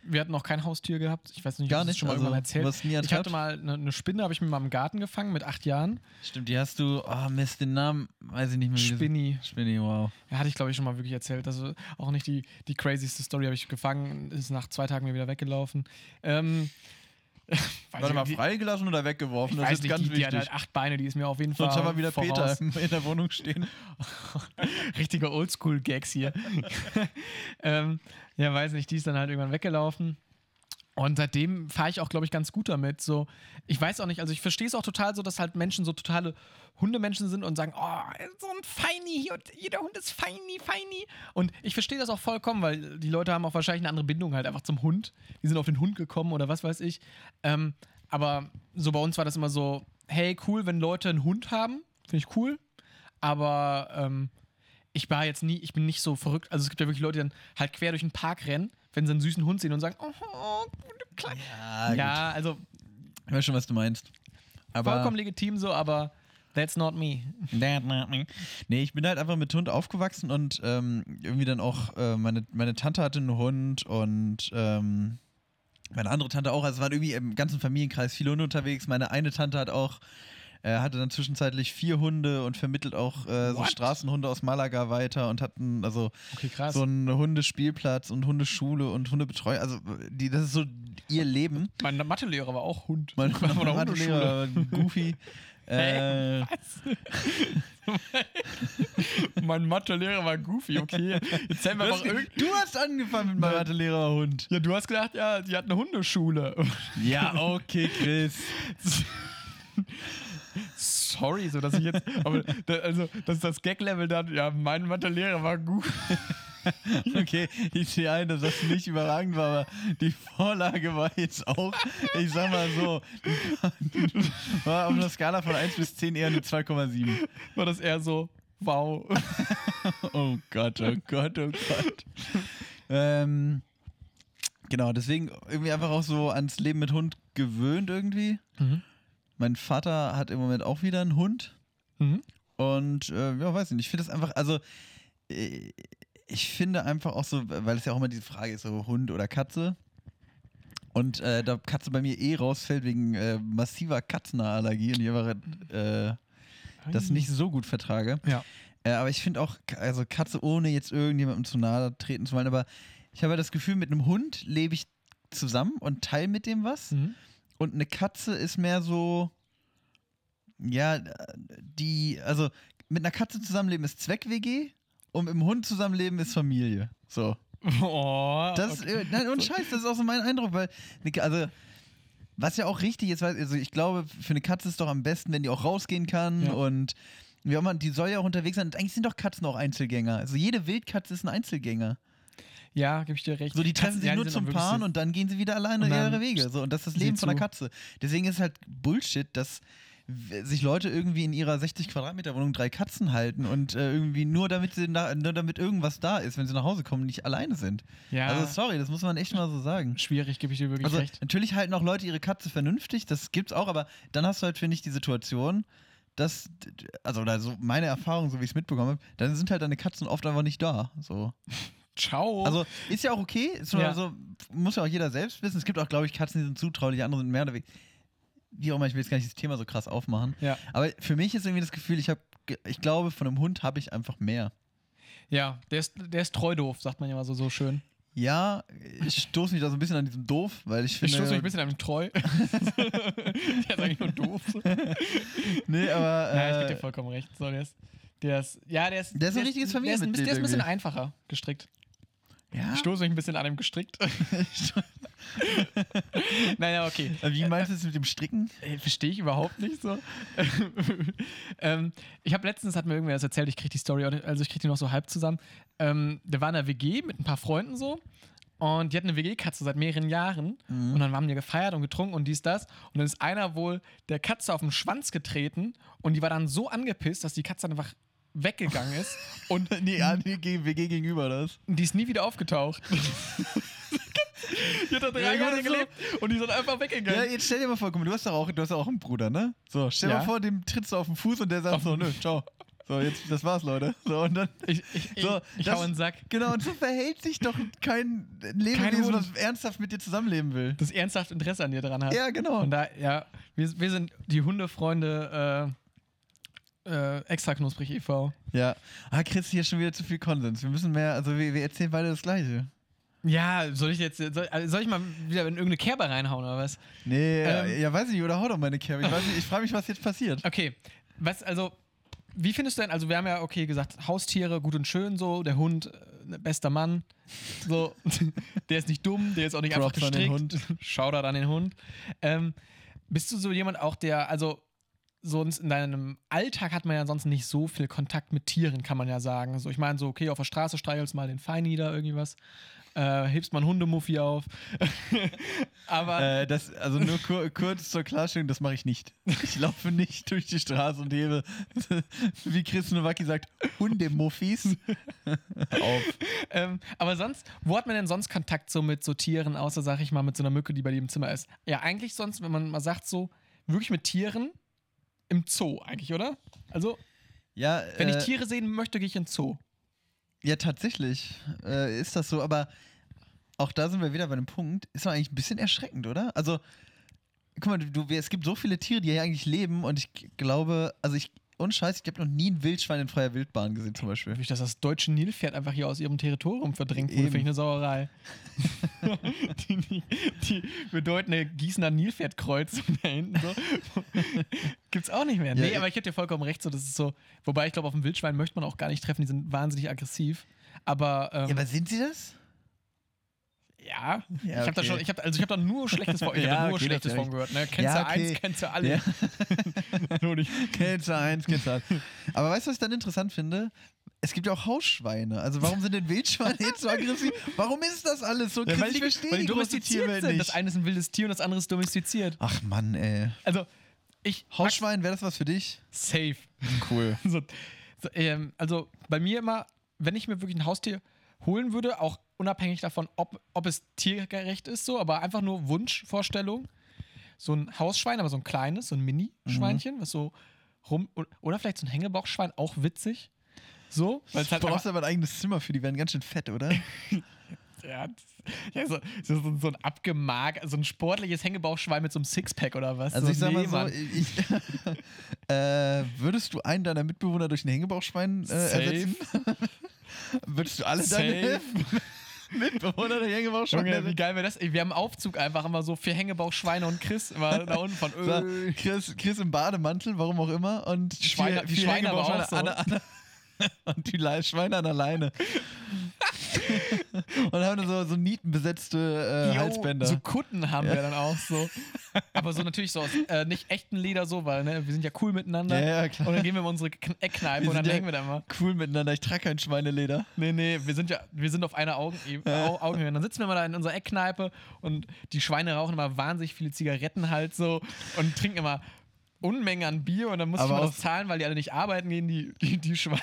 wir hatten noch kein Haustier gehabt. Ich weiß nicht, Gar ob ich das schon mal Also, erzählt. nie ich hatte mal eine, eine Spinne, habe ich mit meinem Garten gefangen mit acht Jahren. Stimmt, die hast du, oh Mist, den Namen, weiß ich nicht mehr. Spinni. Spinni, wow. Ja, hatte ich, glaube ich, schon mal wirklich erzählt. Also auch nicht die, die crazyste Story habe ich gefangen, ist nach zwei Tagen mir wieder weggelaufen. Ähm, *laughs* Warte ich- mal, freigelassen oder weggeworfen? ich Das weiß ist nicht, ganz die, die hat wichtig. halt acht Beine, die ist mir auf jeden Fall Sonst haben wir wieder voraus. Peter *laughs* in der Wohnung stehen. *laughs* Richtige Oldschool-Gags hier. ähm, ja, weiß nicht, die ist dann halt irgendwann weggelaufen. Und seitdem fahre ich auch, glaube ich, ganz gut damit. So, ich weiß auch nicht, also ich verstehe es auch total so, dass halt Menschen so totale Hundemenschen sind und sagen, oh, so ein Feini und jeder Hund ist Feini, Feini. Und ich verstehe das auch vollkommen, weil die Leute haben auch wahrscheinlich eine andere Bindung halt einfach zum Hund. Die sind auf den Hund gekommen oder was weiß ich. Ähm, aber so bei uns war das immer so, hey, cool, wenn Leute einen Hund haben, finde ich cool. Aber ähm, ich war jetzt nie, ich bin nicht so verrückt. Also es gibt ja wirklich Leute, die dann halt quer durch den Park rennen, wenn sie einen süßen Hund sehen und sagen, oh, oh klein. Ja, Ja, also Ich weiß schon, was du meinst. Aber vollkommen legitim so, aber that's not me. Nee, ich bin halt einfach mit Hund aufgewachsen und ähm, irgendwie dann auch, äh, meine, meine Tante hatte einen Hund und ähm, meine andere Tante auch. Also es waren irgendwie im ganzen Familienkreis viele Hunde unterwegs. Meine eine Tante hat auch, äh, hatte dann zwischenzeitlich vier Hunde und vermittelt auch äh, so? Straßenhunde aus Malaga weiter und hatten also Okay, so einen Hundespielplatz und Hundeschule und Hundebetreuung. Also die, das ist so ihr Leben. mein Mathelehrer war auch Hund. Mein der Mathelehrer, Goofy. *laughs* Hä? Äh, *laughs* mein Mathelehrer war goofy, okay. Jetzt haben wir du, hast, du hast angefangen mit meinem. Mathelehrer Hund. ja, du hast gedacht, ja, die hat eine Hundeschule. Ja, okay, Chris. *laughs* Sorry, so dass ich jetzt. Aber also, das ist das Gag-Level dann. Ja, mein Mathelehrer war gut. *laughs* Okay, ich sehe ein, dass das nicht überragend war, aber die Vorlage war jetzt auch, ich sag mal so, *laughs* war auf einer Skala von 1 bis 10 eher eine 2,7. War das eher so, wow. *laughs* Oh Gott, oh Gott, oh Gott. ähm, genau, deswegen irgendwie einfach auch so ans Leben mit Hund gewöhnt irgendwie. Mhm. Mein Vater hat im Moment auch wieder einen Hund. Mhm. Und äh, ja, weiß nicht, ich finde das einfach, also äh, ich finde einfach auch so, weil es ja auch immer diese Frage ist, so Hund oder Katze. Und äh, da Katze bei mir eh rausfällt wegen äh, massiver Katzenallergie und ich einfach äh, das nicht so gut vertrage. Ja. Äh, aber ich finde auch, also Katze ohne jetzt irgendjemandem zu nahe treten zu wollen, aber ich habe das Gefühl, mit einem Hund lebe ich zusammen und teile mit dem was. Mhm. Und eine Katze ist mehr so, ja, die, also mit einer Katze zusammenleben ist Zweck-WG und mit einem Hund zusammenleben ist Familie. So. *laughs* Oh, Das, okay. nein, und Scheiß, das ist auch so mein Eindruck, weil, also, was ja auch richtig ist, weil, also ich glaube, für eine Katze ist es doch am besten, wenn die auch rausgehen kann Ja. und wie auch immer, die soll ja auch unterwegs sein. Und eigentlich sind doch Katzen auch Einzelgänger. Also jede Wildkatze ist ein Einzelgänger. Ja, gebe ich dir recht. So, die treffen Katzen, sich ja, nur zum Paaren und dann gehen sie wieder alleine ihre Wege. So, und das ist das Leben von einer. Katze. Deswegen ist halt Bullshit, dass sich Leute irgendwie in ihrer 60 Quadratmeter Wohnung drei Katzen halten und äh, irgendwie nur damit sie na, nur damit irgendwas da ist, wenn sie nach Hause kommen, nicht alleine sind. Ja, Also sorry, das muss man echt mal so sagen. schwierig, gebe ich dir wirklich Also recht. natürlich halten auch Leute ihre Katze vernünftig, das gibt's auch, aber dann hast du halt, finde ich, die Situation, dass, also oder so meine Erfahrung, so wie ich es mitbekommen habe, dann sind halt deine Katzen oft einfach nicht da. So. *laughs* Ciao. Also ist ja auch okay, ist Ja. so, muss ja auch jeder selbst wissen. Es gibt auch, glaube ich, Katzen, die sind zutraulich, andere sind mehr oder weniger. Wie auch immer, ich will jetzt gar nicht das Thema so krass aufmachen. ja. Aber für mich ist irgendwie das Gefühl, ich habe, ich glaube, von einem Hund habe ich einfach mehr. ja, der ist, der ist treu doof, sagt man ja mal so, so schön. Ja, ich stoße mich da so ein bisschen an diesem Doof, weil ich Ich finde. stoße mich ein bisschen an dem treu. *laughs* der ist eigentlich nur doof. *laughs* Nee, aber. Nein, ich gebe Äh, dir vollkommen recht. So, der ist, der ist, ja, der ist. Der ist ein richtiges der ist, ein- Familienmitglied Der ist ein bisschen einfacher gestrickt. Ja. Ich stoße mich ein bisschen an dem gestrickt. *laughs* naja, okay. Äh, Wie meinst du es mit dem Stricken? Ey, Verstehe ich überhaupt nicht so. *laughs* ähm, ich habe letztens, hat mir irgendwer das erzählt, ich kriege die Story, also ich kriege die noch so halb zusammen. Ähm, der war in einer WG mit ein paar Freunden so. Und die hatten eine WG-Katze seit mehreren Jahren. Und dann haben die gefeiert und getrunken und dies, das. Und dann ist einer wohl der Katze auf den Schwanz getreten. Und die war dann so angepisst, dass die Katze dann einfach weggegangen ist. Und *laughs* Nee, an die WG gegenüber das. die ist nie wieder aufgetaucht. *laughs* die hat da drei Ja, Jahre gut, so. gelebt und die ist dann einfach Ja, weggegangen. jetzt stell dir mal vor, guck mal, du hast doch auch, du hast ja auch einen Bruder, ne? So, stell Ja. mal vor, dem trittst du auf den Fuß und der sagt so, nö, ciao. So, jetzt, das war's, Leute. So, und dann, Ich, ich, So, ich, ich das- hau in den Sack. genau, und so verhält sich doch kein Lebewesen, was ernsthaft mit dir zusammenleben will. Das ernsthaft Interesse an dir dran hat. Ja, genau. Und da, ja, wir, wir sind die Hundefreunde äh, äh, extra knusprig e.V. Ja. Ah, Chris, hier schon wieder zu viel Konsens. Wir müssen mehr, also wir, wir erzählen beide das Gleiche. Ja, soll ich jetzt, soll, also soll ich mal wieder in irgendeine Kerbe reinhauen oder was? Nee, Ähm. ja, weiß ich nicht, oder hau doch meine Kerbe. Ich, weiß nicht, ich frage mich, was jetzt passiert. Okay, was, also, wie findest du denn, also wir haben ja, okay, gesagt, Haustiere, gut und schön so, der Hund, äh, bester Mann, so, *laughs* der ist nicht dumm, der ist auch nicht Props einfach an den gestrickt. *laughs* Shoutout an den Hund. Ähm, bist du so jemand auch, der, also, sonst in deinem Alltag hat man ja sonst nicht so viel Kontakt mit Tieren, kann man ja sagen. So, ich meine, so, okay, auf der Straße streichelst mal den Feini da irgendwie was, äh, hebst mal einen Hundemuffi auf. *laughs* Aber. Äh, das, also nur kur kurz zur Klarstellung, das mache ich nicht. Ich laufe nicht durch die Straße und hebe, *laughs* wie Chris Nowacki sagt, Hundemuffis *laughs* auf. Ähm, aber sonst, wo hat man denn sonst Kontakt so mit so Tieren, außer, sag ich mal, mit so einer Mücke, die bei dir im Zimmer ist? Ja, eigentlich sonst, wenn man mal sagt, so, wirklich mit Tieren im Zoo eigentlich, oder? Also, Ja, wenn äh, ich Tiere sehen möchte, gehe ich in den Zoo. Ja, tatsächlich äh, ist das so, aber auch da sind wir wieder bei dem Punkt, ist doch eigentlich ein bisschen erschreckend, oder? Also, guck mal, du, es gibt so viele Tiere, die hier eigentlich leben und ich glaube, also ich, und Scheiß, ich habe noch nie ein Wildschwein in freier Wildbahn gesehen zum Beispiel. Durch dass das deutsche Nilpferd einfach hier aus ihrem Territorium verdrängt wurde, finde ich eine Sauerei. *laughs* die, die, die bedeutende Gießener Nilpferdkreuzung da hinten so. *laughs* Gibt's auch nicht mehr. Ja, nee, ich- aber ich hätte dir vollkommen recht, so, das ist so. Wobei ich glaube, auf dem Wildschwein möchte man auch gar nicht treffen, die sind wahnsinnig aggressiv. Aber, ähm, Ja, aber sind sie das? Ja, Ja, ich habe da okay. schon, ich habe also ich habe da nur Schlechtes von, ich hab *laughs* Ja, da nur okay, Schlechtes das von gehört. Ne? Kennst Ja, du eins, okay. kennst du alle. Ja. *laughs* nur nicht. Kennst du eins, kennst du eins. Aber weißt du, was ich dann interessant finde? Es gibt ja auch Hausschweine. Also warum sind denn Wildschweine jetzt so aggressiv? Warum ist das alles so? Ja, weil ich verstehe weil die die domestiziert sind. Das nicht. eine ist ein wildes Tier und das andere ist domestiziert. Ach Mann, ey. Also, ich. Hausschwein, wäre das was für dich? Safe. Cool. *laughs* so, so, ähm, also bei mir immer, wenn ich mir wirklich ein Haustier holen würde, auch unabhängig davon, ob, ob es tiergerecht ist, so, aber einfach nur Wunschvorstellung. So ein Hausschwein, aber so ein kleines, so ein Mini-Schweinchen, was so rum. Oder vielleicht so ein Hängebauchschwein, auch witzig. So, weil halt brauchst aber ein eigenes Zimmer für, die werden ganz schön fett, oder? *laughs* Ja, ja so, so, so ein abgemag, so ein sportliches Hängebauchschwein mit so einem Sixpack oder was? Also so, ich sag mal nee, so, Mann. ich, *laughs* äh, würdest du einen deiner Mitbewohner durch ein Hängebauchschwein äh, ersetzen? *laughs* würdest du alle Safe. deine *laughs* Mitbewohner durch Hängebauchschwein Junge, wie geil wäre das? Wir haben einen Aufzug einfach immer so für Hängebauchschweine und Chris immer *laughs* da unten von Öl. Chris, Chris im Bademantel, warum auch immer. Und Die Schweine- vier- die vier Schweine aber Hängebauchschweine auch so. an der- an der- *laughs* und die Schweine an der Leine. Und haben dann so, so nietenbesetzte äh, Halsbänder. So Kutten haben wir dann auch so. Aber so natürlich so aus äh, nicht echten Leder so, weil ne, wir sind ja cool miteinander. Ja, ja, klar. Und dann gehen wir in unsere Kn- Eckkneipe und dann ja- hängen wir da mal. cool miteinander. Ich trage kein Schweineleder. Nee, nee, wir sind ja, wir sind auf einer Au- Augenhöhe. Und dann sitzen wir mal da in unserer Eckkneipe und die Schweine rauchen immer wahnsinnig viele Zigaretten halt so und trinken immer Unmengen an Bier und dann muss Aber ich mal das zahlen, weil die alle nicht arbeiten gehen, die, die, die Schweine.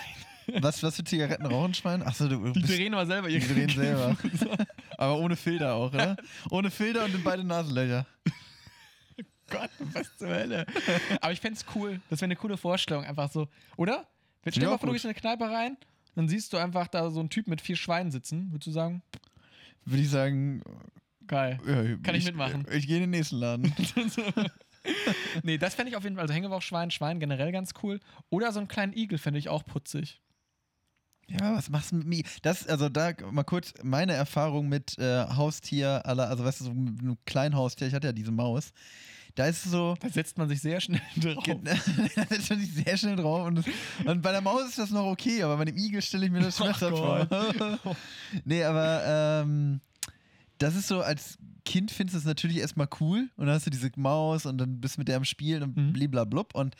Was, was für Zigaretten rauchen Schwein? Achso, du Die bist drehen immer selber die ihre drehen selber. *laughs* Aber ohne Filter auch, oder? Ohne Filter und in beide Nasenlöcher. *laughs* Gott, was zur Hölle. Aber ich fände es cool. Das wäre eine coole Vorstellung, einfach so. Oder? Stell ich dir mal vor, du gehst in eine Kneipe rein, dann siehst du einfach da so einen Typ mit vier Schweinen sitzen. Würdest du sagen, Würde ich sagen, geil. ja, Kann ich mitmachen. Ich gehe in den nächsten Laden. *laughs* nee, das fände ich auf jeden Fall, also Hängebauchschwein, Schwein generell ganz cool. Oder so einen kleinen Igel fände ich auch putzig. Ja, was machst du mit mir? Das, also da mal kurz meine Erfahrung mit äh, Haustier, aller, also weißt du, so mit einem kleinen Haustier, ich hatte ja diese Maus. Da ist es so, Da setzt man sich sehr schnell *laughs* drauf. *laughs* da setzt man sich sehr schnell drauf. Und, und bei der Maus ist das noch okay, aber bei dem Igel stelle ich mir das *laughs* schmerzhaft vor. nee, aber ähm, das ist so, als Kind findest du es natürlich erstmal cool und dann hast du diese Maus und dann bist du mit der am Spielen und Mhm. bliblablub und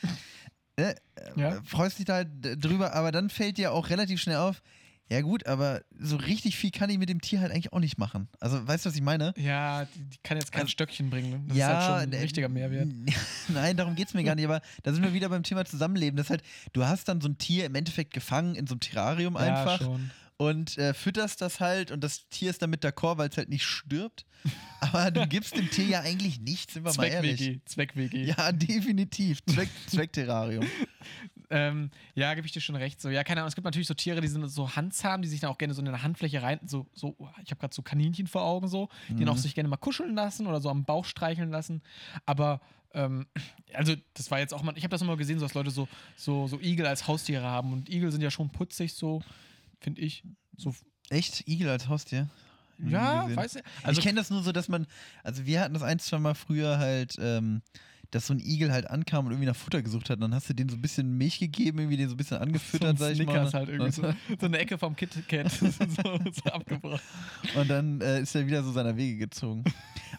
äh, Ja. äh, freust dich da halt drüber, aber dann fällt dir auch relativ schnell auf, ja gut, aber so richtig viel kann ich mit dem Tier halt eigentlich auch nicht machen. Also weißt du, was ich meine? Ja, die, die kann jetzt kein Also- Stöckchen bringen. ne? Das ist halt schon ein richtiger Mehrwert. *laughs* Nein, darum geht es mir gar nicht, aber da sind wir wieder beim Thema Zusammenleben. Das ist halt, du hast dann so ein Tier im Endeffekt gefangen in so einem Terrarium einfach Ja, schon. Und äh, fütterst das halt und das Tier ist dann mit d'accord, weil es halt nicht stirbt. *laughs* Aber du gibst dem Tier ja eigentlich nichts, sind wir mal ehrlich. Zweck-WG. Zweck-WG. Ja, definitiv. Zweck, *laughs* Zweckterrarium. Ähm, ja, gebe ich dir schon recht. So, ja, keine Ahnung. Es gibt natürlich so Tiere, die sind so handzahm, die sich dann auch gerne so in der Handfläche rein, so, so ich habe gerade so Kaninchen vor Augen, so, die Mhm. dann auch sich gerne mal kuscheln lassen oder so am Bauch streicheln lassen. Aber, ähm, also, das war jetzt auch mal, ich habe das immer gesehen, so dass Leute so, so, so Igel als Haustiere haben. Und Igel sind ja schon putzig, so, finde ich. So, Echt? Igel als Haustier? Ja, weißt du? Also ich kenne das nur so, dass man, also wir hatten das ein, zwei Mal früher halt, ähm, dass so ein Igel halt ankam und irgendwie nach Futter gesucht hat. Und dann hast du den so ein bisschen Milch gegeben, irgendwie den so ein bisschen angefüttert, so sag ein ich mal. Halt irgendwie so, *laughs* so eine Ecke vom Kit Kat *laughs* so, so abgebracht. Und dann äh, ist er wieder so seiner Wege gezogen.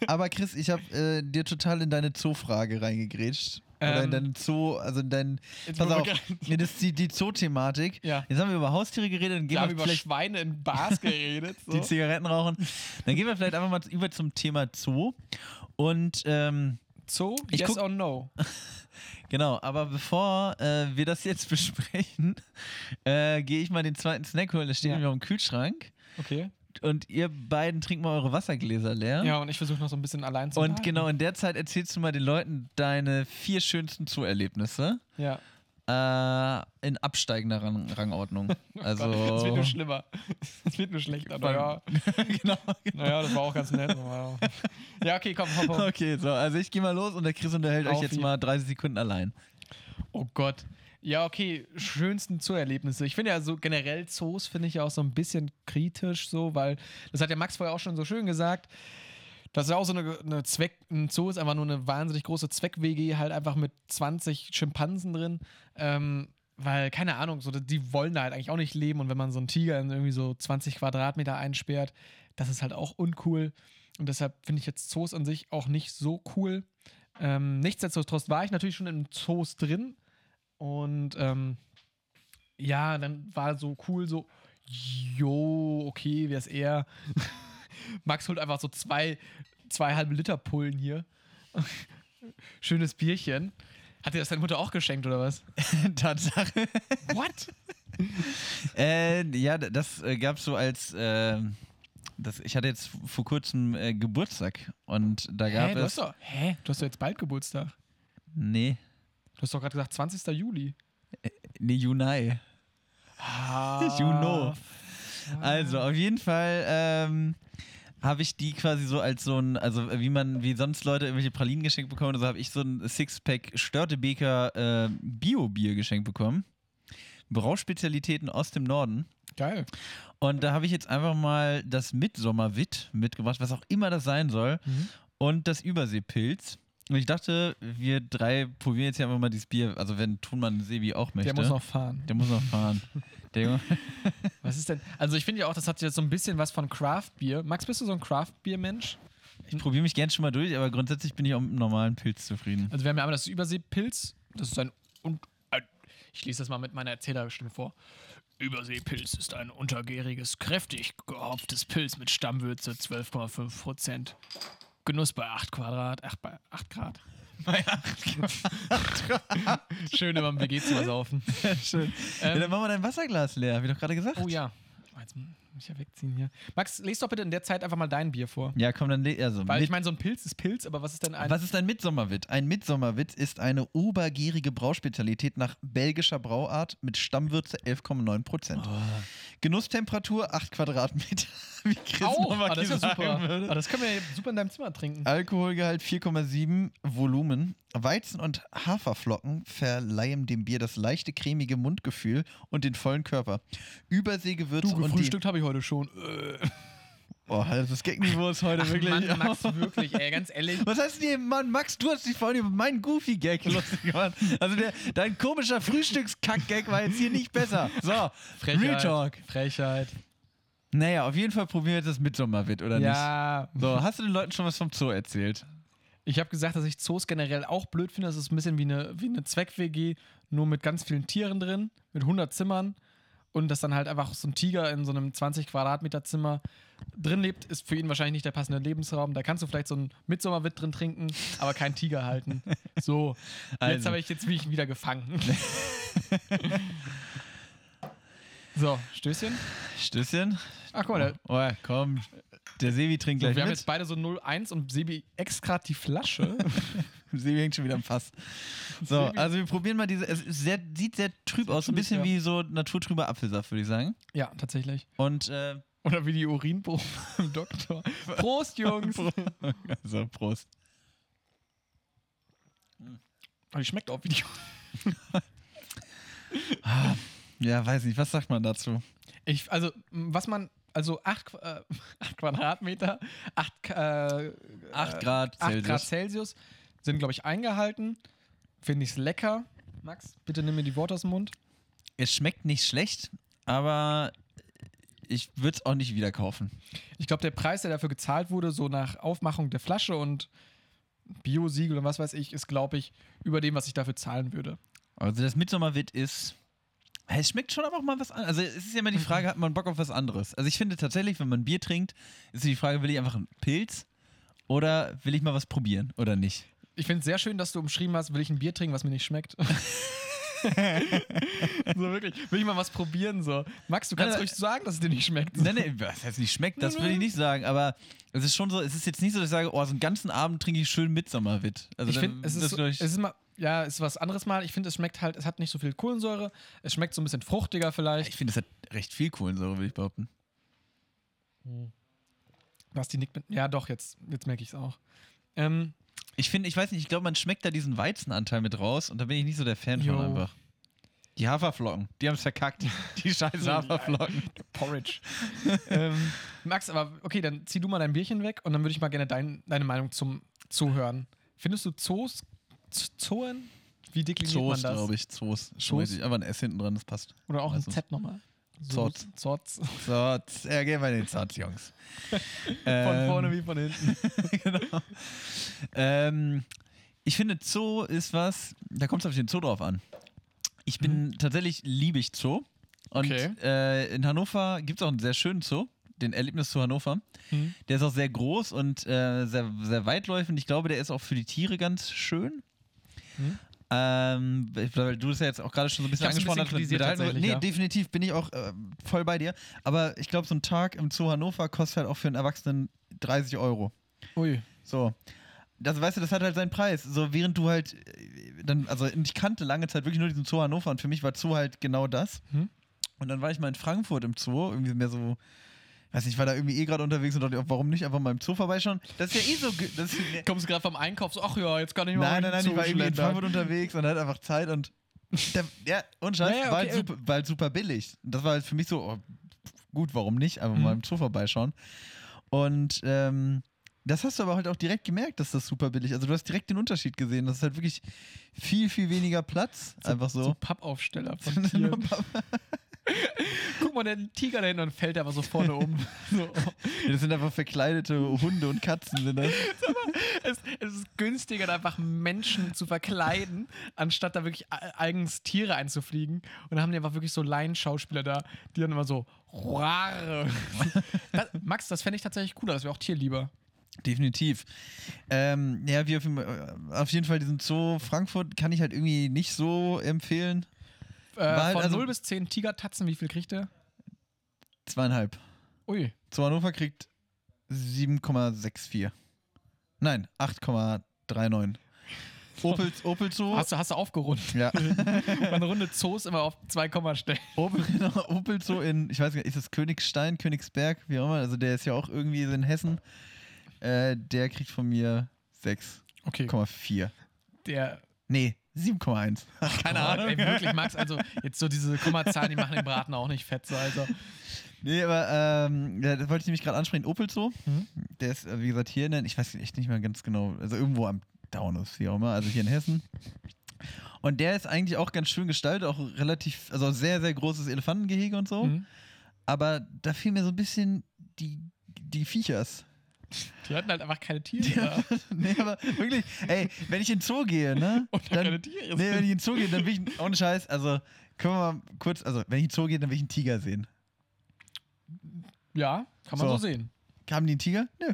Aber Chris, ich habe äh, dir total in deine Zoo-Frage reingegrätscht. Oder in Ähm, deinen Zoo, also in. Jetzt Pass auf, nee, das ist die, die Zoo-Thematik. Ja. Jetzt haben wir über Haustiere geredet, dann gehen Wir haben wir über vielleicht Schweine in Bars *laughs* geredet. So. die Zigaretten rauchen. Dann gehen wir vielleicht einfach mal über zum Thema Zoo. Und ähm, Zoo, Ich yes guck- or no? *laughs* Genau, aber bevor äh, wir das jetzt *laughs* besprechen, äh, gehe ich mal den zweiten Snack holen. Der steht Ja. nämlich auf dem Kühlschrank. Okay. Und ihr beiden trinkt mal eure Wassergläser leer. Ja, und ich versuche noch so ein bisschen allein zu Und behalten. genau in der Zeit erzählst du mal den Leuten deine vier schönsten Zoo-Erlebnisse Ja. äh, in absteigender Rang Rangordnung. *laughs* Also. Es wird nur schlimmer. Es wird nur schlechter. Naja, *laughs* genau. naja, das war auch ganz nett. Ja, okay, komm, hopp, hopp. Okay, so, also ich gehe mal los und der Chris unterhält euch Auf jetzt ihn. mal 30 Sekunden allein. Oh Gott. Ja, okay, schönsten Zoo-Erlebnisse. Ich finde ja so generell Zoos finde ich ja auch so ein bisschen kritisch so, weil das hat ja Max vorher auch schon so schön gesagt. Das ist ja auch so eine, eine Zweck, ein Zoo ist einfach nur eine wahnsinnig große Zweck-WG, halt einfach mit 20 Schimpansen drin. Ähm, weil, keine Ahnung, so, die wollen da halt eigentlich auch nicht leben und wenn man so einen Tiger in irgendwie so 20 Quadratmeter einsperrt, das ist halt auch uncool. Und deshalb finde ich jetzt Zoos an sich auch nicht so cool. Ähm, nichtsdestotrotz war ich natürlich schon in Zoos drin und ähm, ja, dann war so cool, so, jo, okay, wer ist er? *laughs* Max holt einfach so zwei, zwei halbe Liter Pullen hier. *laughs* Schönes Bierchen. Hat dir das deine Mutter auch geschenkt oder was? *laughs* Tatsache. What? Äh, ja, das äh, gab es so als. Äh, das, ich hatte jetzt vor kurzem äh, Geburtstag und da gab Hä, du es. hast doch, hä? Du hast doch jetzt bald Geburtstag. Nee, Du hast doch gerade gesagt 20. Juli. nee, Junai. Ah. *laughs* You know. Also, auf jeden Fall ähm, habe ich die quasi so als so ein, also wie man, wie sonst Leute irgendwelche Pralinen geschenkt bekommen, so habe ich so ein Sixpack Störtebeker äh, Bio-Bier geschenkt bekommen. Brauspezialitäten aus dem Norden. Geil. Und da habe ich jetzt einfach mal das Mitsommerwitt mitgebracht, was auch immer das sein soll, Mhm. und das Überseepilz. Und ich dachte, wir drei probieren jetzt ja einfach mal dieses Bier, also wenn Thunmann Sebi auch möchte. Der muss noch fahren. Der muss noch fahren. *laughs* Was ist denn? Also ich finde ja auch, das hat jetzt so ein bisschen was von Craft-Bier. Max, bist du so ein Craft-Bier-Mensch? Ich probiere mich gern schon mal durch, aber grundsätzlich bin ich auch mit einem normalen Pilz zufrieden. Also wir haben ja einmal das Überseepilz. Das ist ein... Und, äh, ich lese das mal mit meiner Erzählerstimme vor. Überseepilz ist ein untergäriges, kräftig gehopftes Pilz mit Stammwürze 12,5 Prozent. Genuss bei 8 Quadrat, 8 bei 8 Grad. *laughs* Bei *laughs* Schön immer im WG-Zimmer saufen. Schön. ja, dann machen wir dein Wasserglas leer, hab ich doch gerade gesagt. Oh ja. Jetzt muss ich ja wegziehen hier. Max, lest doch bitte in der Zeit einfach mal dein Bier vor. Ja, komm, dann le- also, Weil ich meine, so ein Pilz ist Pilz, aber was ist denn ein. Was ist ein Mitsommerwitt? Ein Mitsommerwitt ist eine obergärige Brauspezialität nach belgischer Brauart mit Stammwürze 11,9 Prozent. Oh. Genusstemperatur 8 Quadratmeter. *laughs* Wie Chris Au, Nowacki ah, das ist ja sagen super. würde. Ah, das können wir ja super in deinem Zimmer trinken. Alkoholgehalt 4,7 Volumen. Weizen- und Haferflocken verleihen dem Bier das leichte cremige Mundgefühl und den vollen Körper. Überseegewürze Du, und die... habe ich heute schon. Äh. Oh, das Gagniveau ist heute Ach wirklich... Mann, *laughs* Max, wirklich, ey, ganz ehrlich. Was heißt denn, Mann, Max, du hast dich vorhin über meinen Goofy-Gag lustig gemacht. Also der, dein komischer Frühstückskack-Gag war jetzt hier nicht besser. So, Real Talk. Frechheit. Naja, auf jeden Fall probieren wir jetzt das Mitsommerwitt, oder Ja, nicht? So, hast du den Leuten schon was vom Zoo erzählt? ich habe gesagt, dass ich Zoos generell auch blöd finde. Das ist ein bisschen wie eine, wie eine Zweck-WG, nur mit ganz vielen Tieren drin, mit 100 Zimmern. Und dass dann halt einfach so ein Tiger in so einem 20 Quadratmeter Zimmer drin lebt, ist für ihn wahrscheinlich nicht der passende Lebensraum. Da kannst du vielleicht so ein Mitsommerwitt drin trinken, aber keinen Tiger halten. *laughs* So, jetzt Also. habe ich jetzt bin ich wieder gefangen. *laughs* so, Stößchen. Stößchen? Ach, guck mal, der, Oh, komm. Der Sevi trinkt so, gleich wir haben mit. jetzt beide so 0,1 und Sebi extra die Flasche. *laughs* Sebi hängt schon wieder am Fass. So, Sebi- also wir probieren mal diese. Es sehr, sieht sehr trüb aus, so ein bisschen wie so naturtrüber Apfelsaft, würde ich sagen. Ja, tatsächlich. Und äh, Oder wie die Urinprobe *laughs* im Doktor. Prost, Jungs! *laughs* also Prost. Aber die schmeckt auch wie die. Ja, weiß nicht, was sagt man dazu? Ich, also, was man. Also 8 äh, *laughs* Quadratmeter, 8 äh, 8 Grad 8 Celsius. Grad Celsius sind, glaube ich, eingehalten. Finde ich es lecker. Max, bitte nimm mir die Worte aus dem Mund. Es schmeckt nicht schlecht, aber ich würde es auch nicht wieder kaufen. Ich glaube, der Preis, der dafür gezahlt wurde, so nach Aufmachung der Flasche und Bio-Siegel und was weiß ich, ist, glaube ich, über dem, was ich dafür zahlen würde. Also das Mitsommerwit ist. Es schmeckt schon aber auch mal was anderes. Also es ist ja immer die Frage, hat man Bock auf was anderes? Also ich finde tatsächlich, wenn man Bier trinkt, ist die Frage, will ich einfach einen Pilz oder will ich mal was probieren oder nicht? Ich finde es sehr schön, dass du umschrieben hast, will ich ein Bier trinken, was mir nicht schmeckt. *laughs* so wirklich, will ich mal was probieren so. Max, du kannst Nein, ruhig sagen, dass es dir nicht schmeckt. Nein, nein, was heißt nicht schmeckt, das will ich nicht sagen, aber es ist schon so, es ist jetzt nicht so, dass ich sage, oh, so einen ganzen Abend trinke ich schön Mitsommerwit. Also ich finde, es, ist so, es ist mal, ja, ist was anderes mal. Ich finde, es schmeckt halt, es hat nicht so viel Kohlensäure. Es schmeckt so ein bisschen fruchtiger vielleicht. ich finde, es hat recht viel Kohlensäure, würde ich behaupten. Was die nickt mit, ja, doch, jetzt, jetzt merke ich es auch. Ähm, Ich finde, ich weiß nicht, ich glaube, man schmeckt da diesen Weizenanteil mit raus und da bin ich nicht so der Fan Jo. von einfach. Die Haferflocken, die haben es verkackt. *laughs* Die scheiß Haferflocken. Porridge. ähm, Max, aber okay, dann zieh du mal dein Bierchen weg und dann würde ich mal gerne dein, deine Meinung zum Zuhören. Findest du Zoos, Zoen? Wie dekliniert Zoos, man das? glaube ich. Zoos. Zoos? Richtig. Aber ein S hinten dran, das passt. Oder auch ein Meistens. Z nochmal? Zots. Zots. Zots. Ja, gehen wir in den Zots, Jungs. *laughs* Von Ähm, vorne wie von hinten. *laughs* genau. Ähm, ich finde, Zoo ist was, da kommt es auf den Zoo drauf an. Ich bin tatsächlich, liebe ich Zoo. Und Okay. äh, in Hannover gibt es auch einen sehr schönen Zoo, den Erlebnis zu Hannover. Hm. Der ist auch sehr groß und äh, sehr, sehr weitläufig. Ich glaube, der ist auch für die Tiere ganz schön. Hm. Ähm, weil du das ja jetzt auch gerade schon so ein bisschen angesprochen hast. mit- tatsächlich, nee, ja. definitiv bin ich auch äh, voll bei dir. Aber ich glaube, so ein Tag im Zoo Hannover kostet halt auch für einen Erwachsenen 30 Euro. Ui. So. Das, weißt du, das hat halt seinen Preis. So, während du halt äh, dann, also ich kannte lange Zeit wirklich nur diesen Zoo Hannover und für mich war Zoo halt genau das. Hm. Und dann war ich mal in Frankfurt im Zoo, irgendwie mehr so, weiß nicht, ich war da irgendwie eh gerade unterwegs und dachte, warum nicht einfach mal im Zoo vorbeischauen? Das ist ja eh so. Das ist, Kommst du gerade vom Einkauf so, ach ja, jetzt kann ich mal nein, in nein, nein, ich war irgendwie in. Frankfurt unterwegs und hatte einfach Zeit und. Der, ja, und Scheiß, Ja, ja, war, halt okay. super, war halt super billig. Das war halt für mich so, oh, gut, warum nicht? Einfach Mhm. mal im Zoo vorbeischauen. Und ähm, das hast du aber halt auch direkt gemerkt, dass das super billig Also du hast direkt den Unterschied gesehen. Das ist halt wirklich viel, viel weniger Platz. einfach so. So Pappaufsteller von *laughs* Tieren. Guck mal, der Tiger da hinten und fällt einfach so vorne um. *laughs* so. das sind einfach verkleidete Hunde und Katzen. *laughs* Sind das. es, es ist günstiger, da einfach Menschen zu verkleiden, anstatt da wirklich eigens Tiere einzufliegen. Und dann haben die einfach wirklich so Laienschauspieler da, die dann immer so. *laughs* Das, Max, das fände ich tatsächlich cooler, das wäre auch tierlieber. Definitiv. Ähm, ja, wie auf, jeden- äh, auf jeden Fall diesen Zoo Frankfurt kann ich halt irgendwie nicht so empfehlen. Äh, von also- 0 bis 10 Tigertatzen, wie viel kriegt der? Zweieinhalb. Ui. Zoo Hannover kriegt 7,64. Nein, 8,39. *laughs* Opel, Opel Zoo. Hast du, hast du aufgerundet? ja. *laughs* Man rundet Zoos immer auf 2 Komma stellen. Opel, genau, *laughs* Opel Zoo in, ich weiß nicht, ist es Königstein, Königsberg, wie auch immer. Also der ist ja auch irgendwie in Hessen. Äh, der kriegt von mir 6,4. Okay. Der. Nee, 7,1. Keine Ahnung. Ey, wirklich, Max, also jetzt so diese Kommazahlen, die machen den Braten auch nicht fett. So, also. Nee, aber ähm, ja, das wollte ich nämlich gerade ansprechen. Opel Zoo, Mhm. der ist, äh, wie gesagt, hier in der, ich weiß echt nicht mehr ganz genau, also irgendwo am Taunus, wie auch immer, also hier in Hessen. Und der ist eigentlich auch ganz schön gestaltet, auch relativ, also sehr, sehr großes Elefantengehege und so. Mhm. Aber da fehlen mir so ein bisschen die, die Viechers. Die hatten halt einfach keine Tiere. da. *laughs* nee, aber wirklich, ey, wenn ich in den Zoo gehe, ne? *laughs* Und da Dann, keine Tiere nee, wenn ich in den Zoo gehe, dann will ich, ohne Scheiß, also können wir mal kurz, also wenn ich in den Zoo gehe, dann will ich einen Tiger sehen. Ja, kann man so, So. sehen. Haben die einen Tiger? Nö.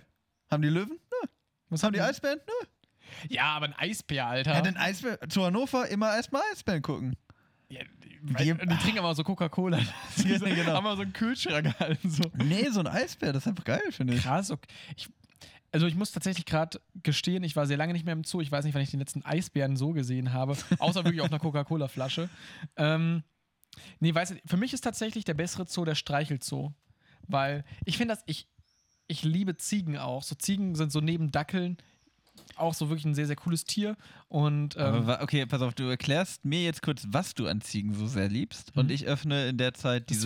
Haben die Löwen? Nö. Was Haben die Eisbären? Nö. Ja, aber ein Eisbär, Alter. Ja, den Eisbär, zu Hannover immer erstmal Eisbären gucken. Ja, die, Die- die, trinken aber so Coca-Cola. *laughs* *laughs* Ja, genau. Haben wir so einen Kühlschrank gehalten. *laughs* So. Nee, so ein Eisbär, das ist einfach geil, finde ich. Krass, okay. Ich, Also ich muss tatsächlich gerade gestehen, ich war sehr lange nicht mehr im Zoo. Ich weiß nicht, wann ich den letzten Eisbären so gesehen habe. Außer wirklich auf einer Coca-Cola-Flasche. Ähm, nee, weißt du, für mich ist tatsächlich der bessere Zoo der Streichelzoo. Weil ich finde das, ich, ich liebe Ziegen auch. So Ziegen sind so neben Dackeln auch so wirklich ein sehr, sehr cooles Tier. Und ähm, okay, pass auf, du erklärst mir jetzt kurz, was du an Ziegen so sehr liebst. Mhm. Und ich öffne in der Zeit dieses.